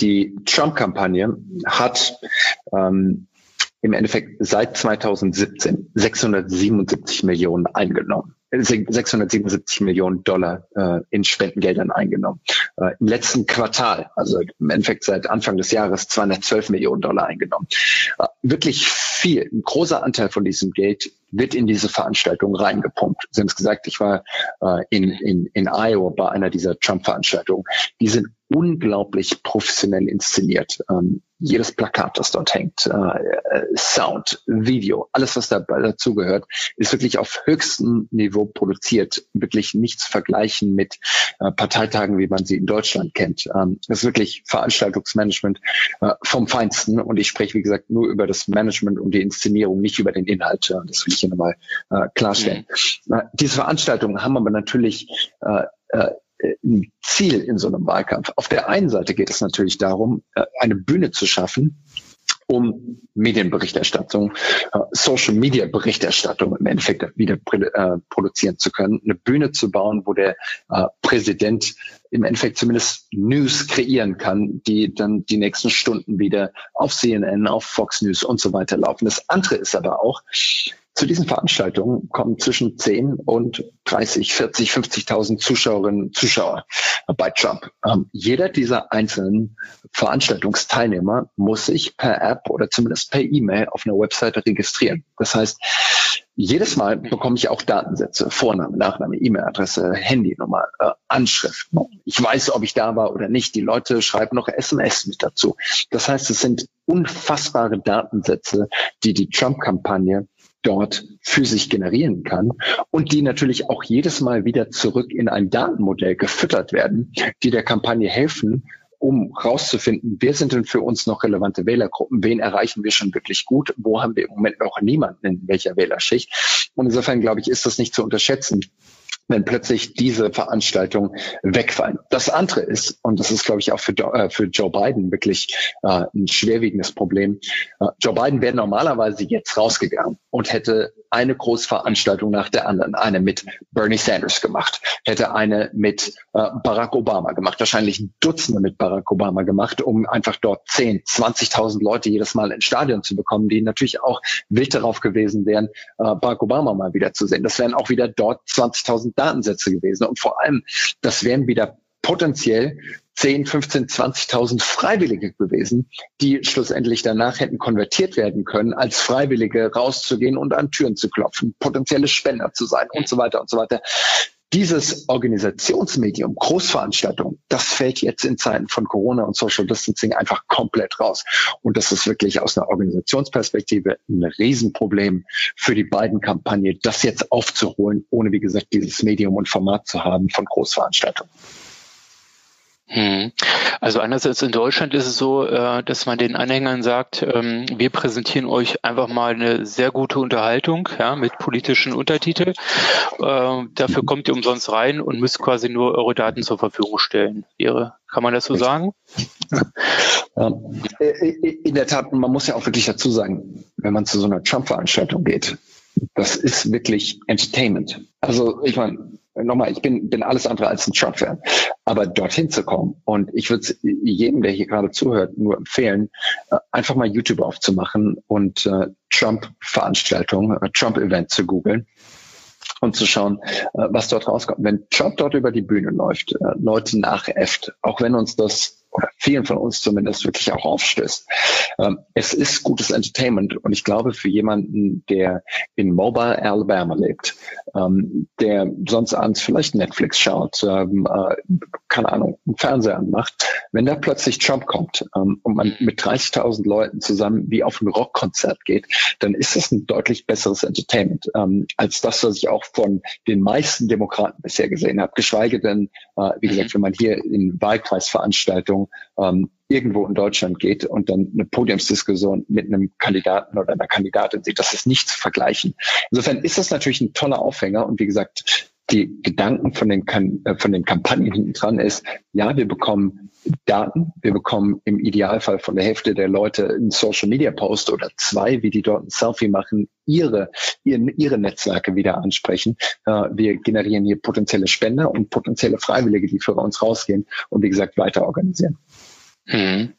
die Trump-Kampagne hat ähm, im Endeffekt seit 2017 677 Millionen eingenommen. 677 Millionen Dollar äh, in Spendengeldern eingenommen. Äh, Im letzten Quartal, also im Endeffekt seit Anfang des Jahres, 212 Millionen Dollar eingenommen. Äh, wirklich viel, ein großer Anteil von diesem Geld wird in diese Veranstaltung reingepumpt. Sie haben es gesagt, ich war äh, in, in, in Iowa bei einer dieser Trump-Veranstaltungen. Die sind unglaublich professionell inszeniert. Ähm, jedes Plakat, das dort hängt, äh, Sound, Video, alles, was dabei dazugehört, ist wirklich auf höchstem Niveau produziert. Wirklich nichts vergleichen mit äh, Parteitagen, wie man sie in Deutschland kennt. Ähm, das ist wirklich Veranstaltungsmanagement äh, vom Feinsten. Und ich spreche, wie gesagt, nur über das Management und die Inszenierung, nicht über den Inhalt. Das will ich hier nochmal äh, klarstellen. Mhm. Äh, diese Veranstaltungen haben aber natürlich äh, äh, Ziel in so einem Wahlkampf. Auf der einen Seite geht es natürlich darum, äh, eine Bühne zu schaffen, um Medienberichterstattung, äh, Social Media Berichterstattung im Endeffekt wieder äh, produzieren zu können, eine Bühne zu bauen, wo der Präsident im Endeffekt zumindest News kreieren kann, die dann die nächsten Stunden wieder auf CNN, auf Fox News und so weiter laufen. Das andere ist aber auch, zu diesen Veranstaltungen kommen zwischen 10 und 30, 40, 50.000 Zuschauerinnen und Zuschauer bei Trump. Ähm, jeder dieser einzelnen Veranstaltungsteilnehmer muss sich per App oder zumindest per E-Mail auf einer Webseite registrieren. Das heißt, jedes Mal bekomme ich auch Datensätze, Vorname, Nachname, E-Mail-Adresse, Handynummer, äh, Anschrift. Ich weiß, ob ich da war oder nicht. Die Leute schreiben noch SMS mit dazu. Das heißt, es sind unfassbare Datensätze, die die Trump-Kampagne dort physisch generieren kann und die natürlich auch jedes Mal wieder zurück in ein Datenmodell gefüttert werden, die der Kampagne helfen, um rauszufinden, wer sind denn für uns noch relevante Wählergruppen, wen erreichen wir schon wirklich gut, wo haben wir im Moment noch niemanden in welcher Wählerschicht. Und insofern, glaube ich, ist das nicht zu unterschätzen, wenn plötzlich diese Veranstaltungen wegfallen. Das andere ist, und das ist, glaube ich, auch für, äh, für Joe Biden wirklich äh, ein schwerwiegendes Problem, äh, Joe Biden wäre normalerweise jetzt rausgegangen und hätte eine Großveranstaltung nach der anderen, eine mit Bernie Sanders gemacht, hätte eine mit äh, Barack Obama gemacht, wahrscheinlich Dutzende mit Barack Obama gemacht, um einfach dort 10, 20.000 Leute jedes Mal ins Stadion zu bekommen, die natürlich auch wild darauf gewesen wären, äh, Barack Obama mal wieder zu sehen. Das wären auch wieder dort 20.000 Datensätze gewesen. Und vor allem, das wären wieder potenziell 10, 15, 20.000 Freiwillige gewesen, die schlussendlich danach hätten konvertiert werden können, als Freiwillige rauszugehen und an Türen zu klopfen, potenzielle Spender zu sein und so weiter und so weiter. Dieses Organisationsmedium, Großveranstaltung, das fällt jetzt in Zeiten von Corona und Social Distancing einfach komplett raus. Und das ist wirklich aus einer Organisationsperspektive ein Riesenproblem für die beiden Kampagnen, das jetzt aufzuholen, ohne, wie gesagt, dieses Medium und Format zu haben von Großveranstaltungen. Hm. Also einerseits in Deutschland ist es so, äh, dass man den Anhängern sagt, ähm, wir präsentieren euch einfach mal eine sehr gute Unterhaltung ja, mit politischen Untertiteln. Äh, dafür kommt ihr umsonst rein und müsst quasi nur eure Daten zur Verfügung stellen. Kann man das so sagen? Äh, in der Tat, man muss ja auch wirklich dazu sagen, wenn man zu so einer Trump-Veranstaltung geht, das ist wirklich Entertainment. Also ich meine, nochmal, ich bin, bin alles andere als ein Trump-Fan. Aber dorthin zu kommen und ich würde jedem, der hier gerade zuhört, nur empfehlen, äh, einfach mal YouTube aufzumachen und äh, Trump-Veranstaltung, äh, Trump-Event zu googeln und zu schauen, was dort rauskommt. Wenn Trump dort über die Bühne läuft, Leute nachäfft, auch wenn uns das oder vielen von uns zumindest wirklich auch aufstößt. Ähm, es ist gutes Entertainment und ich glaube für jemanden, der in Mobile Alabama lebt, ähm, der sonst abends vielleicht Netflix schaut, ähm, äh, keine Ahnung, einen Fernseher anmacht, wenn da plötzlich Trump kommt ähm, und man mit 30.000 Leuten zusammen wie auf ein Rockkonzert geht, dann ist das ein deutlich besseres Entertainment ähm, als das, was ich auch von den meisten Demokraten bisher gesehen habe. Geschweige denn, äh, wie gesagt, mhm. wenn man hier in Wahlkreisveranstaltungen ähm, irgendwo in Deutschland geht und dann eine Podiumsdiskussion mit einem Kandidaten oder einer Kandidatin sieht, das ist nicht zu vergleichen. Insofern ist das natürlich ein toller Aufhänger und wie gesagt, die Gedanken von den, äh, von den Kampagnen hinten dran ist, ja, wir bekommen Daten, wir bekommen im Idealfall von der Hälfte der Leute einen Social Media Post oder zwei, wie die dort ein Selfie machen, ihre, ihre, ihre Netzwerke wieder ansprechen. Äh, wir generieren hier potenzielle Spender und potenzielle Freiwillige, die für uns rausgehen und wie gesagt weiter organisieren. Hm.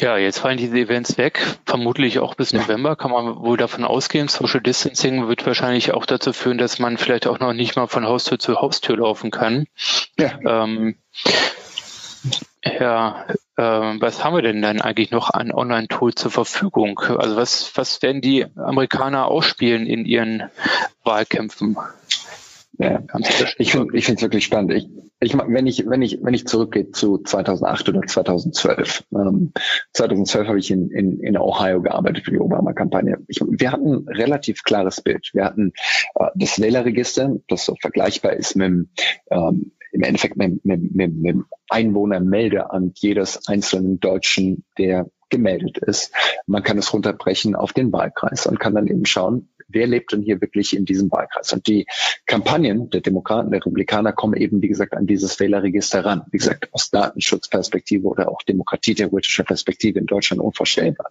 Ja, jetzt fallen diese Events weg, vermutlich auch bis November, kann man wohl davon ausgehen. Social Distancing wird wahrscheinlich auch dazu führen, dass man vielleicht auch noch nicht mal von Haustür zu Haustür laufen kann. Ja. Ähm, ja, äh, was haben wir denn dann eigentlich noch an Online-Tools zur Verfügung? Also was, was werden die Amerikaner ausspielen in ihren Wahlkämpfen? Ich finde ich es wirklich spannend. Ich, ich, wenn ich wenn ich wenn ich zurückgehe zu 2008 oder 2012. Ähm, 2012 habe ich in, in, in Ohio gearbeitet für die Obama-Kampagne. Wir hatten ein relativ klares Bild. Wir hatten äh, das Wählerregister, das so vergleichbar ist mit ähm, im Endeffekt mit, mit, mit, mit Einwohnermeldeamt jedes einzelnen Deutschen, der gemeldet ist. Man kann es runterbrechen auf den Wahlkreis und kann dann eben schauen, wer lebt denn hier wirklich in diesem Wahlkreis? Und die Kampagnen der Demokraten, der Republikaner kommen eben, wie gesagt, an dieses Wählerregister ran. Wie gesagt, aus Datenschutzperspektive oder auch demokratietheoretischer Perspektive in Deutschland unvorstellbar.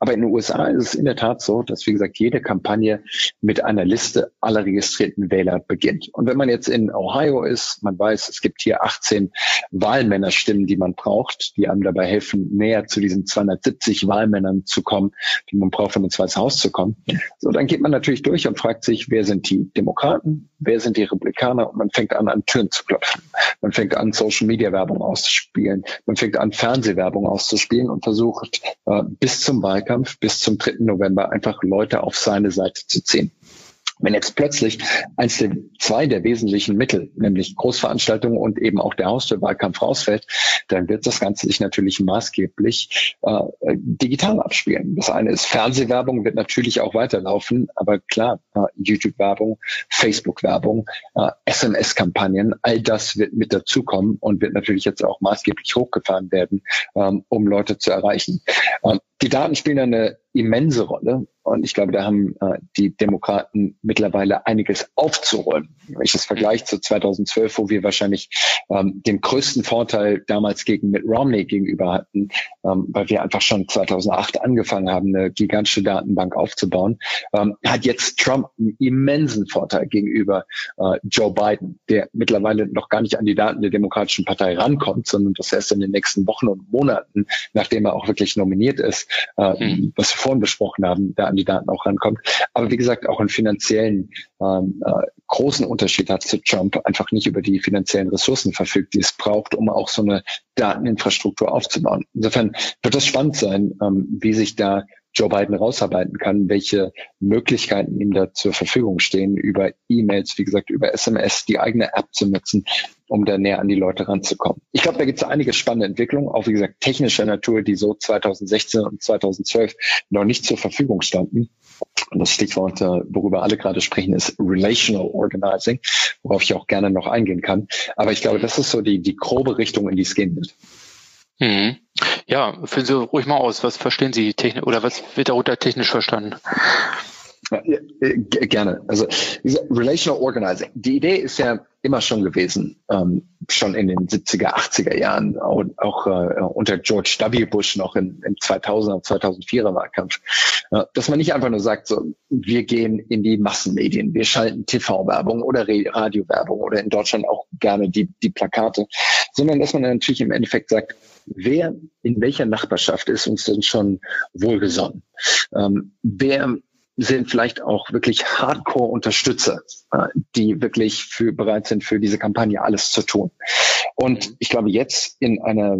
Aber in den USA ist es in der Tat so, dass, wie gesagt, jede Kampagne mit einer Liste aller registrierten Wähler beginnt. Und wenn man jetzt in Ohio ist, man weiß, es gibt hier 18 Wahlmännerstimmen, die man braucht, die einem dabei helfen, näher zu diesen 270 Wahlmännern zu kommen, die man braucht, um ins Weiße Haus zu kommen. So, dann geht man natürlich durch und fragt sich, wer sind die Demokraten, wer sind die Republikaner und man fängt an, an Türen zu klopfen. Man fängt an, Social Media Werbung auszuspielen. Man fängt an, Fernsehwerbung auszuspielen und versucht äh, bis zum Wahlkampf, bis zum 3. November einfach Leute auf seine Seite zu ziehen. Wenn jetzt plötzlich eins der zwei der wesentlichen Mittel, nämlich Großveranstaltungen und eben auch der Haustürwahlkampf rausfällt, dann wird das Ganze sich natürlich maßgeblich äh, digital abspielen. Das eine ist Fernsehwerbung, wird natürlich auch weiterlaufen, aber klar, äh, YouTube-Werbung, Facebook-Werbung, äh, SMS-Kampagnen, all das wird mit dazukommen und wird natürlich jetzt auch maßgeblich hochgefahren werden, ähm, um Leute zu erreichen. Ähm, die Daten spielen eine immense Rolle. Und ich glaube, da haben äh, die Demokraten mittlerweile einiges aufzuräumen. Wenn ich das vergleiche zu 2012, wo wir wahrscheinlich ähm, den größten Vorteil damals gegen Mitt Romney gegenüber hatten, ähm, weil wir einfach schon 2008 angefangen haben, eine gigantische Datenbank aufzubauen, ähm, hat jetzt Trump einen immensen Vorteil gegenüber äh, Joe Biden, der mittlerweile noch gar nicht an die Daten der Demokratischen Partei rankommt, sondern das erst in den nächsten Wochen und Monaten, nachdem er auch wirklich nominiert ist, äh, hm. was wir vorhin besprochen haben, da an die Daten auch rankommt. Aber wie gesagt, auch einen finanziellen ähm, äh, großen Unterschied hat zu Trump, einfach nicht über die finanziellen Ressourcen verfügt, die es braucht, um auch so eine Dateninfrastruktur aufzubauen. Insofern wird es spannend sein, ähm, wie sich da Joe Biden rausarbeiten kann, welche Möglichkeiten ihm da zur Verfügung stehen, über E-Mails, wie gesagt, über SMS, die eigene App zu nutzen, um da näher an die Leute ranzukommen. Ich glaube, da gibt es einige spannende Entwicklungen, auch wie gesagt technischer Natur, die so 2016 und 2012 noch nicht zur Verfügung standen. Und das Stichwort, äh, worüber alle gerade sprechen, ist Relational Organizing, worauf ich auch gerne noch eingehen kann. Aber ich glaube, das ist so die, die grobe Richtung, in die es gehen wird. Mhm. Ja, führen Sie ruhig mal aus. Was verstehen Sie technisch oder was wird darunter technisch verstanden? Ja, äh, gerne. Also Relational Organizing. Die Idee ist ja immer schon gewesen, ähm, schon in den 70er, 80er Jahren, auch, auch äh, unter George W. Bush noch in, im 2000er, 2004er Wahlkampf, äh, dass man nicht einfach nur sagt, so, wir gehen in die Massenmedien, wir schalten TV-Werbung oder Radiowerbung oder in Deutschland auch gerne die, die Plakate, sondern dass man natürlich im Endeffekt sagt, wer in welcher Nachbarschaft ist uns denn schon wohlgesonnen? Ähm, wer sind vielleicht auch wirklich Hardcore-Unterstützer, äh, die wirklich für, bereit sind, für diese Kampagne alles zu tun. Und ich glaube, jetzt in einer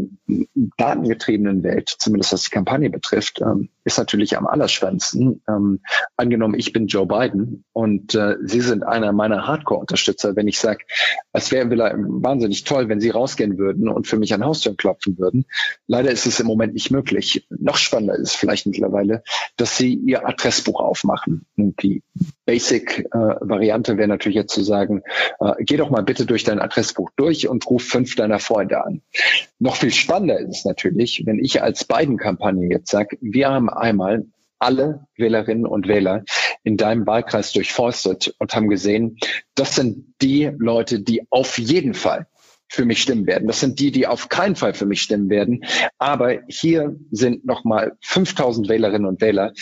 datengetriebenen Welt, zumindest was die Kampagne betrifft, ähm, ist natürlich am allerschwänzsten. Ähm, angenommen, ich bin Joe Biden und äh, Sie sind einer meiner Hardcore-Unterstützer, wenn ich sage, es wäre wahnsinnig toll, wenn Sie rausgehen würden und für mich an Haustüren klopfen würden. Leider ist es im Moment nicht möglich. Noch spannender ist vielleicht mittlerweile, dass Sie Ihr Adressbuch aufmachen. Und die Basic-Variante äh, wäre natürlich jetzt zu sagen, äh, geh doch mal bitte durch dein Adressbuch durch und ruf fünf deiner Freunde an. Noch viel spannender ist es natürlich, wenn ich als Biden-Kampagne jetzt sage, wir haben einmal alle Wählerinnen und Wähler in deinem Wahlkreis durchforstet und haben gesehen, das sind die Leute, die auf jeden Fall für mich stimmen werden. Das sind die, die auf keinen Fall für mich stimmen werden. Aber hier sind nochmal 5000 Wählerinnen und Wähler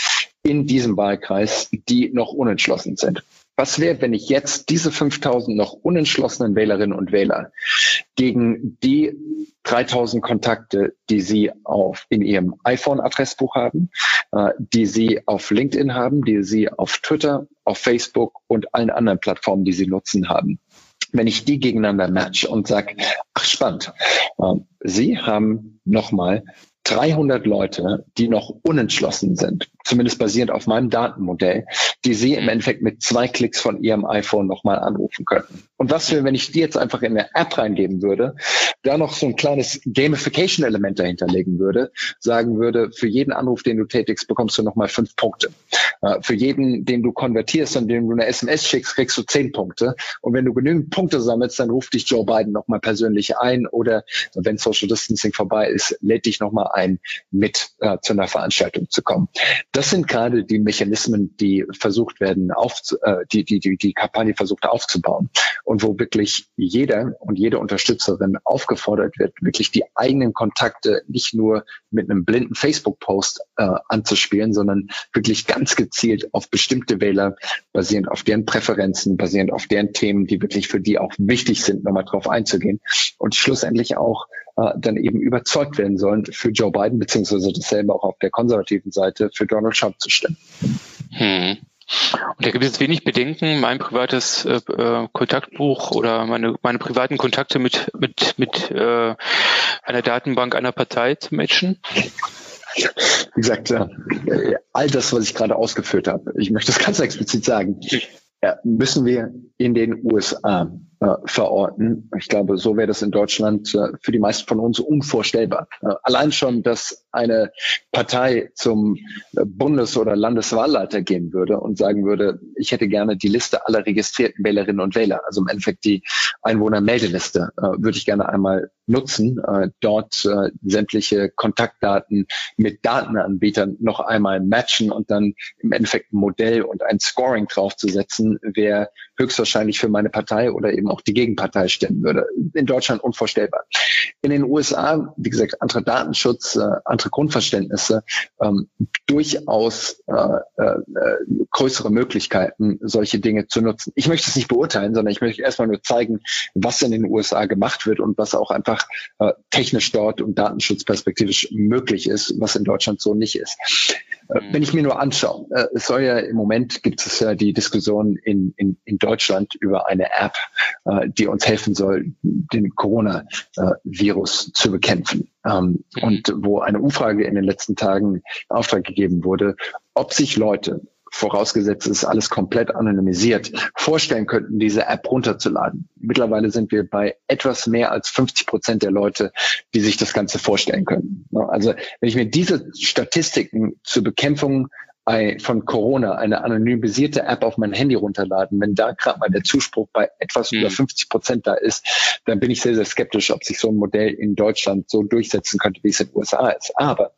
in diesem Wahlkreis, die noch unentschlossen sind. Was wäre, wenn ich jetzt diese 5000 noch unentschlossenen Wählerinnen und Wähler gegen die 3000 Kontakte, die Sie auf, in Ihrem iPhone-Adressbuch haben, äh, die Sie auf LinkedIn haben, die Sie auf Twitter, auf Facebook und allen anderen Plattformen, die Sie nutzen haben, wenn ich die gegeneinander match und sage, ach spannend, äh, Sie haben nochmal 300 Leute, die noch unentschlossen sind, zumindest basierend auf meinem Datenmodell, die Sie im Endeffekt mit zwei Klicks von Ihrem iPhone nochmal anrufen könnten. Und was für, wenn ich die jetzt einfach in eine App reingeben würde, da noch so ein kleines Gamification-Element dahinter legen würde, sagen würde, für jeden Anruf, den du tätigst, bekommst du nochmal fünf Punkte. Äh, für jeden, den du konvertierst und dem du eine SMS schickst, kriegst du zehn Punkte. Und wenn du genügend Punkte sammelst, dann ruft dich Joe Biden nochmal persönlich ein oder wenn Social Distancing vorbei ist, lädt dich nochmal ein, mit äh, zu einer Veranstaltung zu kommen. Das sind gerade die Mechanismen, die versucht werden, auf, äh, die, die, die die Kampagne versucht aufzubauen und wo wirklich jeder und jede Unterstützerin aufgefordert wird, wirklich die eigenen Kontakte nicht nur mit einem blinden Facebook-Post äh, anzuspielen, sondern wirklich ganz gezielt auf bestimmte Wähler, basierend auf deren Präferenzen, basierend auf deren Themen, die wirklich für die auch wichtig sind, nochmal drauf einzugehen und schlussendlich auch äh, dann eben überzeugt werden sollen, für Joe Biden beziehungsweise dasselbe auch auf der konservativen Seite für Donald Trump zu stimmen. Hm. Und da gibt es wenig Bedenken, mein privates äh, äh, Kontaktbuch oder meine, meine privaten Kontakte mit, mit, mit äh, einer Datenbank einer Partei zu matchen. Wie gesagt, äh, all das, was ich gerade ausgeführt habe, ich möchte das ganz explizit sagen, müssen wir in den USA äh, verorten. Ich glaube, so wäre das in Deutschland äh, für die meisten von uns unvorstellbar. Äh, allein schon, dass eine Partei zum äh, Bundes- oder Landeswahlleiter gehen würde und sagen würde, ich hätte gerne die Liste aller registrierten Wählerinnen und Wähler, also im Endeffekt die Einwohnermeldeliste, äh, würde ich gerne einmal nutzen, äh, dort sämtliche Kontaktdaten mit Datenanbietern noch einmal matchen und dann im Endeffekt ein Modell und ein Scoring draufzusetzen, wer höchstwahrscheinlich für meine Partei oder eben auch die Gegenpartei stimmen würde. In Deutschland unvorstellbar. In den USA, wie gesagt, andere Datenschutz, äh, andere Grundverständnisse, ähm, durchaus äh, äh, größere Möglichkeiten, solche Dinge zu nutzen. Ich möchte es nicht beurteilen, sondern ich möchte erstmal nur zeigen, was in den USA gemacht wird und was auch einfach äh, technisch dort und datenschutzperspektivisch möglich ist, was in Deutschland so nicht ist. Äh, mhm. Wenn ich mir nur anschaue, äh, es soll ja im Moment gibt es ja die Diskussion in, in, in Deutschland über eine App, äh, die uns helfen soll, den Coronavirus zu bekämpfen. Ähm, mhm. Und wo eine Umfrage in den letzten Tagen in Auftrag gegeben wurde, ob sich Leute vorausgesetzt ist alles komplett anonymisiert, vorstellen könnten, diese App runterzuladen. Mittlerweile sind wir bei etwas mehr als 50 Prozent der Leute, die sich das Ganze vorstellen können. Also wenn ich mir diese Statistiken zur Bekämpfung von Corona eine anonymisierte App auf mein Handy runterladen, wenn da gerade mal der Zuspruch bei etwas mhm. über 50 Prozent da ist, dann bin ich sehr, sehr skeptisch, ob sich so ein Modell in Deutschland so durchsetzen könnte, wie es in den USA ist. Aber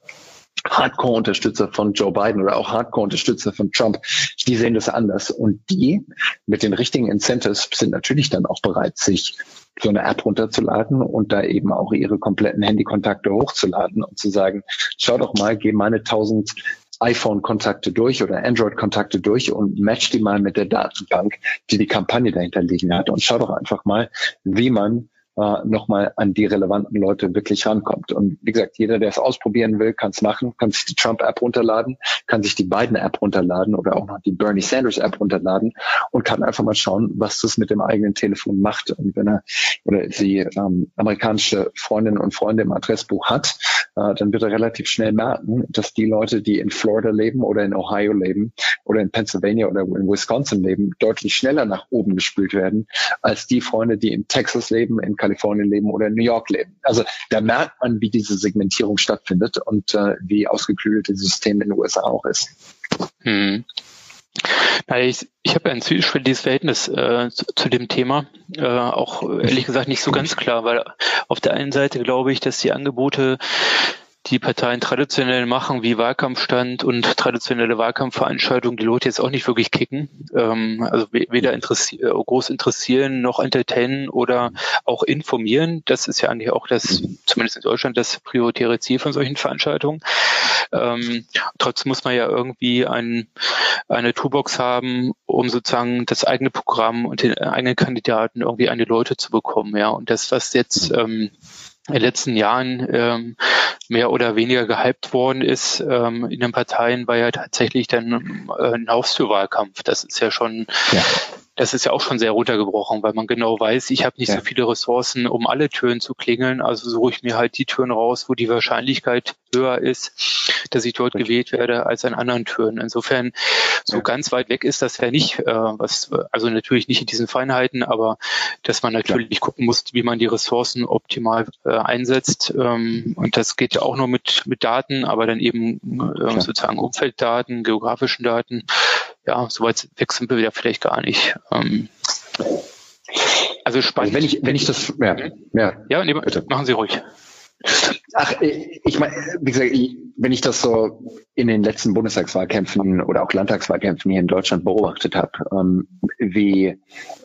Hardcore-Unterstützer von Joe Biden oder auch Hardcore-Unterstützer von Trump, die sehen das anders. Und die mit den richtigen Incentives sind natürlich dann auch bereit, sich so eine App runterzuladen und da eben auch ihre kompletten Handykontakte hochzuladen und zu sagen, schau doch mal, geh meine 1000 iPhone-Kontakte durch oder Android-Kontakte durch und match die mal mit der Datenbank, die die Kampagne dahinter liegen hat. Und schau doch einfach mal, wie man äh, nochmal an die relevanten Leute wirklich rankommt. Und wie gesagt, jeder, der es ausprobieren will, kann es machen, kann sich die Trump-App runterladen, kann sich die Biden-App runterladen oder auch noch die Bernie Sanders-App runterladen und kann einfach mal schauen, was das mit dem eigenen Telefon macht. Und wenn er oder sie ähm, amerikanische Freundinnen und Freunde im Adressbuch hat, äh, dann wird er relativ schnell merken, dass die Leute, die in Florida leben oder in Ohio leben oder in Pennsylvania oder in Wisconsin leben, deutlich schneller nach oben gespült werden als die Freunde, die in Texas leben, in Kalifornien leben oder in New York leben. Also da merkt man, wie diese Segmentierung stattfindet und äh, wie ausgeklügelt das System in den USA auch ist. Hm. Ich, ich habe ein zwiespältiges Verhältnis äh, zu, zu, dem Thema, äh, auch ehrlich gesagt nicht so ganz klar, weil auf der einen Seite glaube ich, dass die Angebote die Parteien traditionell machen, wie Wahlkampfstand und traditionelle Wahlkampfveranstaltungen, die Leute jetzt auch nicht wirklich kicken. Ähm, also weder interessi äh, groß interessieren noch entertainen oder auch informieren. Das ist ja eigentlich auch das, zumindest in Deutschland, das prioritäre Ziel von solchen Veranstaltungen. Ähm, trotzdem muss man ja irgendwie ein, eine Toolbox haben, um sozusagen das eigene Programm und den eigenen Kandidaten irgendwie an die Leute zu bekommen. Ja, und das, was jetzt ähm, in den letzten Jahren ähm, mehr oder weniger gehypt worden ist ähm, in den Parteien, war ja tatsächlich dann äh, ein Haustürwahlkampf. Das ist ja schon ja das ist ja auch schon sehr runtergebrochen, weil man genau weiß, ich habe nicht ja. so viele Ressourcen, um alle Türen zu klingeln. Also suche ich mir halt die Türen raus, wo die Wahrscheinlichkeit höher ist, dass ich dort Richtig. gewählt werde, als an anderen Türen. Insofern, so ja. ganz weit weg ist das ja nicht, äh, was, also natürlich nicht in diesen Feinheiten, aber dass man natürlich Klar. gucken muss, wie man die Ressourcen optimal äh, einsetzt. Ähm, und das geht ja auch nur mit, mit Daten, aber dann eben äh, sozusagen Umfelddaten, geografischen Daten ja, so weit weg sind wir ja vielleicht gar nicht. Ähm, also spannend. Also wenn ich, wenn ich das, ja, ja, ja nee, bitte. machen Sie ruhig. Ach, ich meine, wie gesagt, wenn ich das so in den letzten Bundestagswahlkämpfen oder auch Landtagswahlkämpfen hier in Deutschland beobachtet habe, ähm, wie,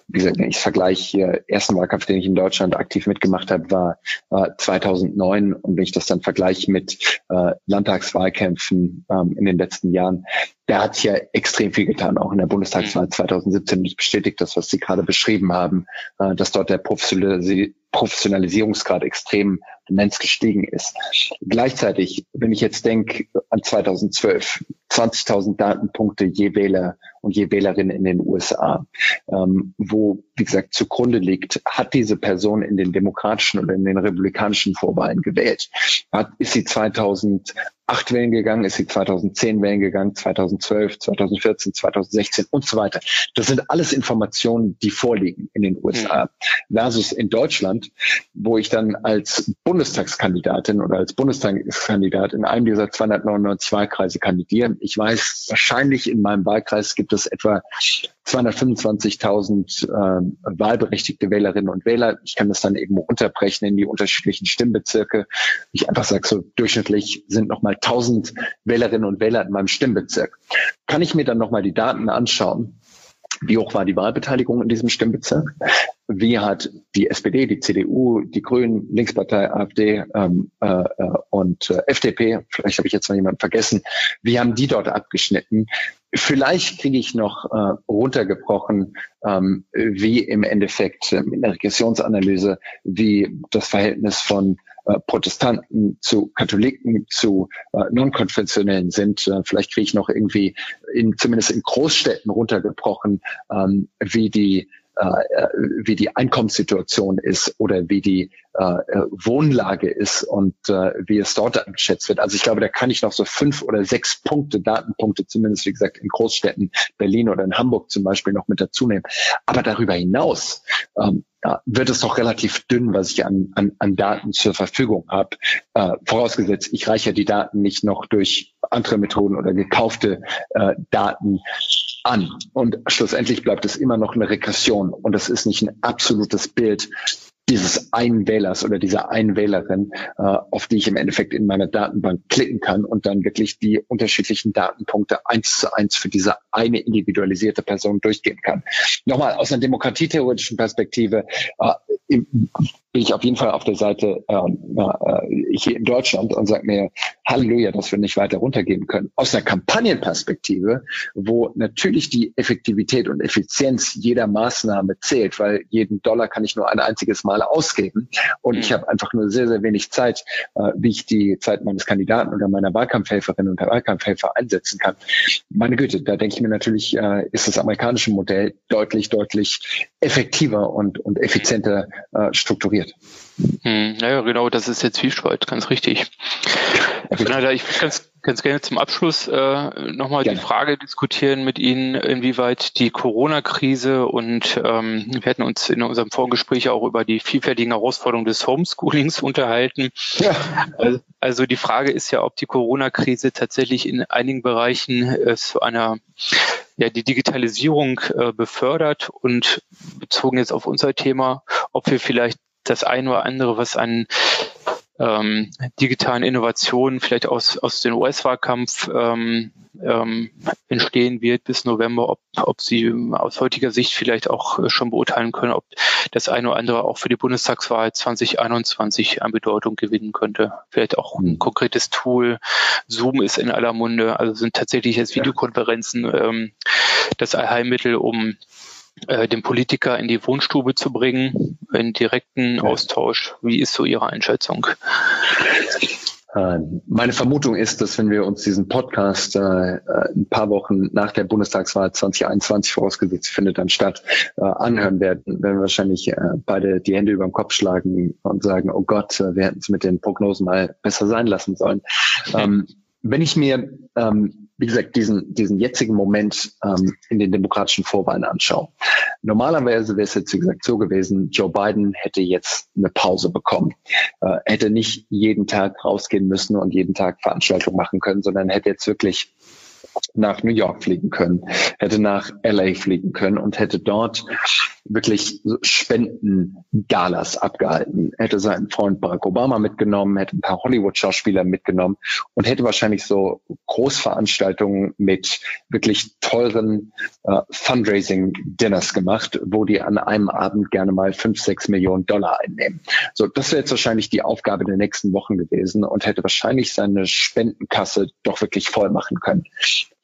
wie gesagt, ich vergleiche, ersten Wahlkampf, den ich in Deutschland aktiv mitgemacht habe, war äh, 2009 und wenn ich das dann vergleiche mit äh, Landtagswahlkämpfen ähm, in den letzten Jahren, da hat sich ja extrem viel getan, auch in der Bundestagswahl 2017. Mhm. Ich bestätigt das, was Sie gerade beschrieben haben, äh, dass dort der Professionalisierungsgrad extrem immens gestiegen ist. Gleichzeitig, wenn ich jetzt denke an 2012, 20.000 Datenpunkte je Wähler und je Wählerin in den USA, ähm, wo, wie gesagt, zugrunde liegt, hat diese Person in den demokratischen oder in den republikanischen Vorwahlen gewählt? Hat, ist sie 2008 wählen gegangen, ist sie 2010 wählen gegangen, 2012, 2014, 2016 und so weiter. Das sind alles Informationen, die vorliegen in den USA. Mhm. Versus in Deutschland, wo ich dann als Bundestagskandidatin oder als Bundestagskandidat in einem dieser 299 Wahlkreise kandidiere. Ich weiß, wahrscheinlich in meinem Wahlkreis gibt es etwa 225.000 äh, wahlberechtigte Wählerinnen und Wähler. Ich kann das dann eben unterbrechen in die unterschiedlichen Stimmbezirke. Ich einfach sage, so durchschnittlich sind nochmal 1000 Wählerinnen und Wähler in meinem Stimmbezirk. Kann ich mir dann nochmal die Daten anschauen? Wie hoch war die Wahlbeteiligung in diesem Stimmbezirk? Wie hat die SPD, die CDU, die Grünen, Linkspartei, AfD ähm, äh, äh und äh, FDP, vielleicht habe ich jetzt noch jemanden vergessen, wie haben die dort abgeschnitten? Vielleicht kriege ich noch äh, runtergebrochen, ähm, wie im Endeffekt äh, in der Regressionsanalyse, wie das Verhältnis von äh, Protestanten zu Katholiken zu äh, non-konfessionellen sind. Äh, vielleicht kriege ich noch irgendwie in, zumindest in Großstädten runtergebrochen, ähm, wie die äh, wie die Einkommenssituation ist oder wie die äh, Wohnlage ist und äh, wie es dort eingeschätzt wird. Also ich glaube, da kann ich noch so fünf oder sechs Punkte, Datenpunkte, zumindest wie gesagt in Großstädten, Berlin oder in Hamburg zum Beispiel noch mit dazu nehmen. Aber darüber hinaus ähm, ja, wird es doch relativ dünn, was ich an, an, an Daten zur Verfügung habe. Äh, vorausgesetzt, ich reiche die Daten nicht noch durch andere Methoden oder gekaufte äh, Daten an. Und schlussendlich bleibt es immer noch eine Regression und das ist nicht ein absolutes Bild dieses einen oder dieser einen äh, auf die ich im Endeffekt in meiner Datenbank klicken kann und dann wirklich die unterschiedlichen Datenpunkte eins zu eins für diese eine individualisierte Person durchgehen kann. Nochmal aus einer demokratietheoretischen Perspektive äh, bin ich auf jeden Fall auf der Seite äh, äh, hier in Deutschland und sage mir, Halleluja, dass wir nicht weiter runtergehen können. Aus einer Kampagnenperspektive, wo natürlich die Effektivität und Effizienz jeder Maßnahme zählt, weil jeden Dollar kann ich nur ein einziges Mal ausgeben und mhm. ich habe einfach nur sehr, sehr wenig Zeit, äh, wie ich die Zeit meines Kandidaten oder meiner Wahlkampfhelferin und Wahlkampfhelfer einsetzen kann. Meine Güte, da denke ich mir natürlich, äh, ist das amerikanische Modell deutlich, deutlich effektiver und, und effizienter äh, strukturiert. Hm, ja, genau, das ist der Zwiespalt, ganz richtig. Ich würde ganz, ganz gerne zum Abschluss äh, nochmal die Frage diskutieren mit Ihnen, inwieweit die Corona-Krise und ähm, wir hatten uns in unserem Vorgespräch auch über die vielfältigen Herausforderungen des Homeschoolings [laughs] unterhalten. Ja. Also, also die Frage ist ja, ob die Corona-Krise tatsächlich in einigen Bereichen äh, zu einer ja, die Digitalisierung äh, befördert und bezogen jetzt auf unser Thema, ob wir vielleicht das eine oder andere, was an ähm, digitalen Innovationen vielleicht aus, aus dem US-Wahlkampf ähm, ähm, entstehen wird bis November, ob, ob Sie aus heutiger Sicht vielleicht auch schon beurteilen können, ob das eine oder andere auch für die Bundestagswahl 2021 an Bedeutung gewinnen könnte. Vielleicht auch ein mhm. konkretes Tool. Zoom ist in aller Munde, also sind tatsächlich jetzt Videokonferenzen ähm, das Allheilmittel, um äh, den Politiker in die Wohnstube zu bringen, in direkten Austausch. Wie ist so Ihre Einschätzung? Äh, meine Vermutung ist, dass wenn wir uns diesen Podcast äh, äh, ein paar Wochen nach der Bundestagswahl 2021 vorausgesetzt findet dann statt, äh, anhören werden, werden wir wahrscheinlich äh, beide die Hände über den Kopf schlagen und sagen, oh Gott, wir hätten es mit den Prognosen mal besser sein lassen sollen. Ähm, wenn ich mir ähm, wie gesagt, diesen, diesen jetzigen Moment ähm, in den demokratischen Vorwahlen anschaue. Normalerweise wäre es jetzt, wie gesagt, so gewesen, Joe Biden hätte jetzt eine Pause bekommen, äh, hätte nicht jeden Tag rausgehen müssen und jeden Tag Veranstaltungen machen können, sondern hätte jetzt wirklich nach New York fliegen können, hätte nach LA fliegen können und hätte dort wirklich Spenden-Galas abgehalten, hätte seinen Freund Barack Obama mitgenommen, hätte ein paar Hollywood-Schauspieler mitgenommen und hätte wahrscheinlich so Großveranstaltungen mit wirklich teuren äh, Fundraising-Dinners gemacht, wo die an einem Abend gerne mal fünf, sechs Millionen Dollar einnehmen. So, das wäre jetzt wahrscheinlich die Aufgabe der nächsten Wochen gewesen und hätte wahrscheinlich seine Spendenkasse doch wirklich voll machen können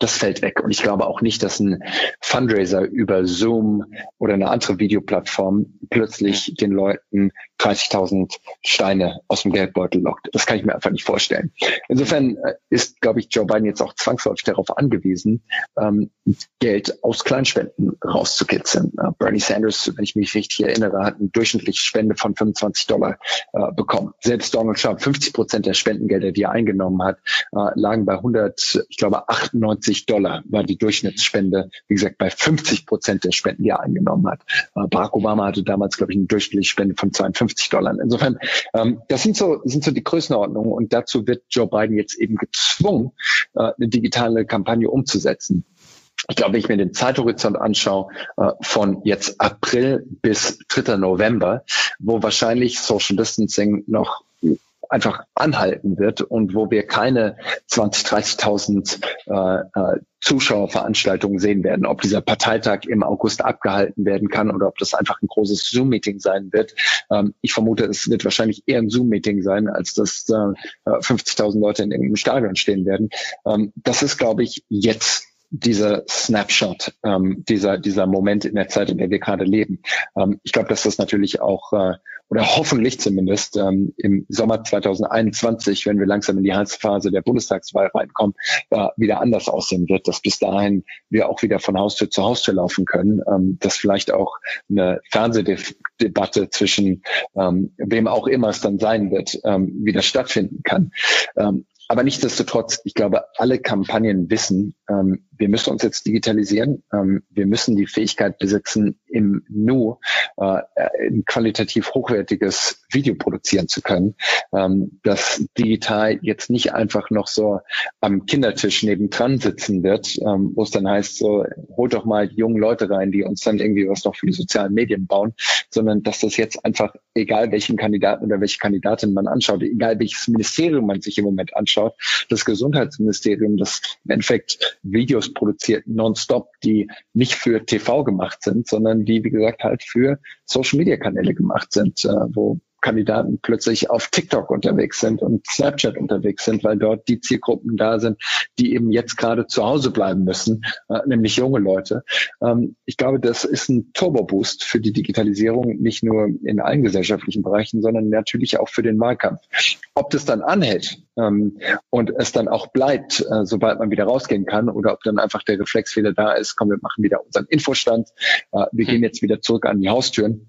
das fällt weg. Und ich glaube auch nicht, dass ein Fundraiser über Zoom oder eine andere Videoplattform plötzlich den Leuten 30.000 Steine aus dem Geldbeutel lockt. Das kann ich mir einfach nicht vorstellen. Insofern äh, ist, glaube ich, Joe Biden jetzt auch zwangsläufig darauf angewiesen, ähm, Geld aus Kleinspenden rauszukitzeln. Uh, Bernie Sanders, wenn ich mich richtig erinnere, hat eine durchschnittliche Spende von 25 Dollar äh, bekommen. Selbst Donald Trump, 50 Prozent der Spendengelder, die er eingenommen hat, äh, lagen bei 100, ich glaube 98 Dollar war die Durchschnittsspende. Wie gesagt, bei 50 Prozent der Spenden, die er eingenommen hat. Äh, Barack Obama hatte damals, glaube ich, eine durchschnittliche Spende von 52 Dollar. Insofern, ähm, das sind so, sind so die Größenordnungen und dazu wird Joe Biden jetzt eben gezwungen, äh, eine digitale Kampagne umzusetzen. Ich glaube, wenn ich mir den Zeithorizont anschaue, äh, von jetzt April bis 3. November, wo wahrscheinlich Social Distancing noch einfach anhalten wird und wo wir keine 20, 30.000 äh, äh, Zuschauerveranstaltungen sehen werden. Ob dieser Parteitag im August abgehalten werden kann oder ob das einfach ein großes Zoom-Meeting sein wird. Ähm, ich vermute, es wird wahrscheinlich eher ein Zoom-Meeting sein, als dass äh, 50.000 Leute in irgendeinem Stadion stehen werden. Ähm, das ist, glaube ich, jetzt dieser Snapshot, ähm, dieser, dieser Moment in der Zeit, in der wir gerade leben. Ähm, ich glaube, dass das natürlich auch, äh, oder hoffentlich zumindest ähm, im Sommer 2021, wenn wir langsam in die heiße Phase der Bundestagswahl reinkommen, äh, wieder anders aussehen wird, dass bis dahin wir auch wieder von Haustür zu Haustür laufen können, ähm, dass vielleicht auch eine Fernsehdebatte zwischen ähm, wem auch immer es dann sein wird, ähm, wieder stattfinden kann. Ähm, aber nichtsdestotrotz, ich glaube, alle Kampagnen wissen, ähm, wir müssen uns jetzt digitalisieren. Ähm, wir müssen die Fähigkeit besitzen, im Nu äh, ein qualitativ hochwertiges Video produzieren zu können, ähm, das digital jetzt nicht einfach noch so am Kindertisch nebendran sitzen wird, ähm, wo es dann heißt, so, holt doch mal jungen Leute rein, die uns dann irgendwie was noch für die sozialen Medien bauen, sondern dass das jetzt einfach, egal welchen Kandidaten oder welche Kandidatin man anschaut, egal welches Ministerium man sich im Moment anschaut, das Gesundheitsministerium, das im Endeffekt Videos produziert, nonstop, die nicht für TV gemacht sind, sondern die, wie gesagt, halt für Social-Media-Kanäle gemacht sind, äh, wo Kandidaten plötzlich auf TikTok unterwegs sind und Snapchat unterwegs sind, weil dort die Zielgruppen da sind, die eben jetzt gerade zu Hause bleiben müssen, äh, nämlich junge Leute. Ähm, ich glaube, das ist ein Turbo-Boost für die Digitalisierung, nicht nur in allen gesellschaftlichen Bereichen, sondern natürlich auch für den Wahlkampf. Ob das dann anhält ähm, und es dann auch bleibt, äh, sobald man wieder rausgehen kann, oder ob dann einfach der Reflex wieder da ist, komm, wir machen wieder unseren Infostand, äh, wir gehen jetzt wieder zurück an die Haustüren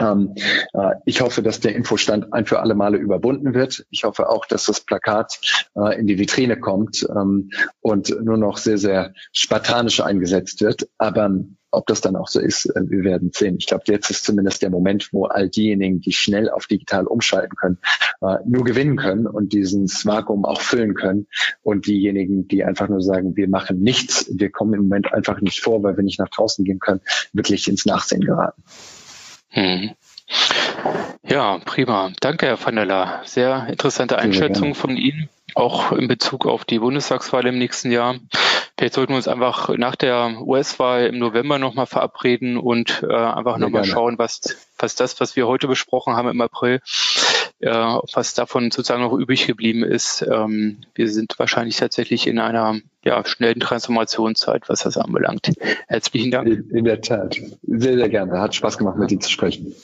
ähm, äh, ich hoffe, dass der Infostand ein für alle Male überwunden wird. Ich hoffe auch, dass das Plakat äh, in die Vitrine kommt ähm, und nur noch sehr, sehr spartanisch eingesetzt wird. Aber ob das dann auch so ist, äh, wir werden sehen. Ich glaube, jetzt ist zumindest der Moment, wo all diejenigen, die schnell auf digital umschalten können, äh, nur gewinnen können und diesen Vakuum auch füllen können. Und diejenigen, die einfach nur sagen, wir machen nichts, wir kommen im Moment einfach nicht vor, weil wir nicht nach draußen gehen können, wirklich ins Nachsehen geraten. Hm. Ja, prima. Danke, Herr van der La. Sehr interessante Einschätzung von Ihnen, auch in Bezug auf die Bundestagswahl im nächsten Jahr. Vielleicht sollten wir uns einfach nach der US-Wahl im November nochmal verabreden und äh, einfach nochmal schauen, was, was das, was wir heute besprochen haben im April, äh, was davon sozusagen noch übrig geblieben ist. Ähm, wir sind wahrscheinlich tatsächlich in einer ja, schnellen Transformationszeit, was das anbelangt. Herzlichen Dank. In, in der Tat. Sehr, sehr gerne. Hat Spaß gemacht, mit Ihnen zu sprechen.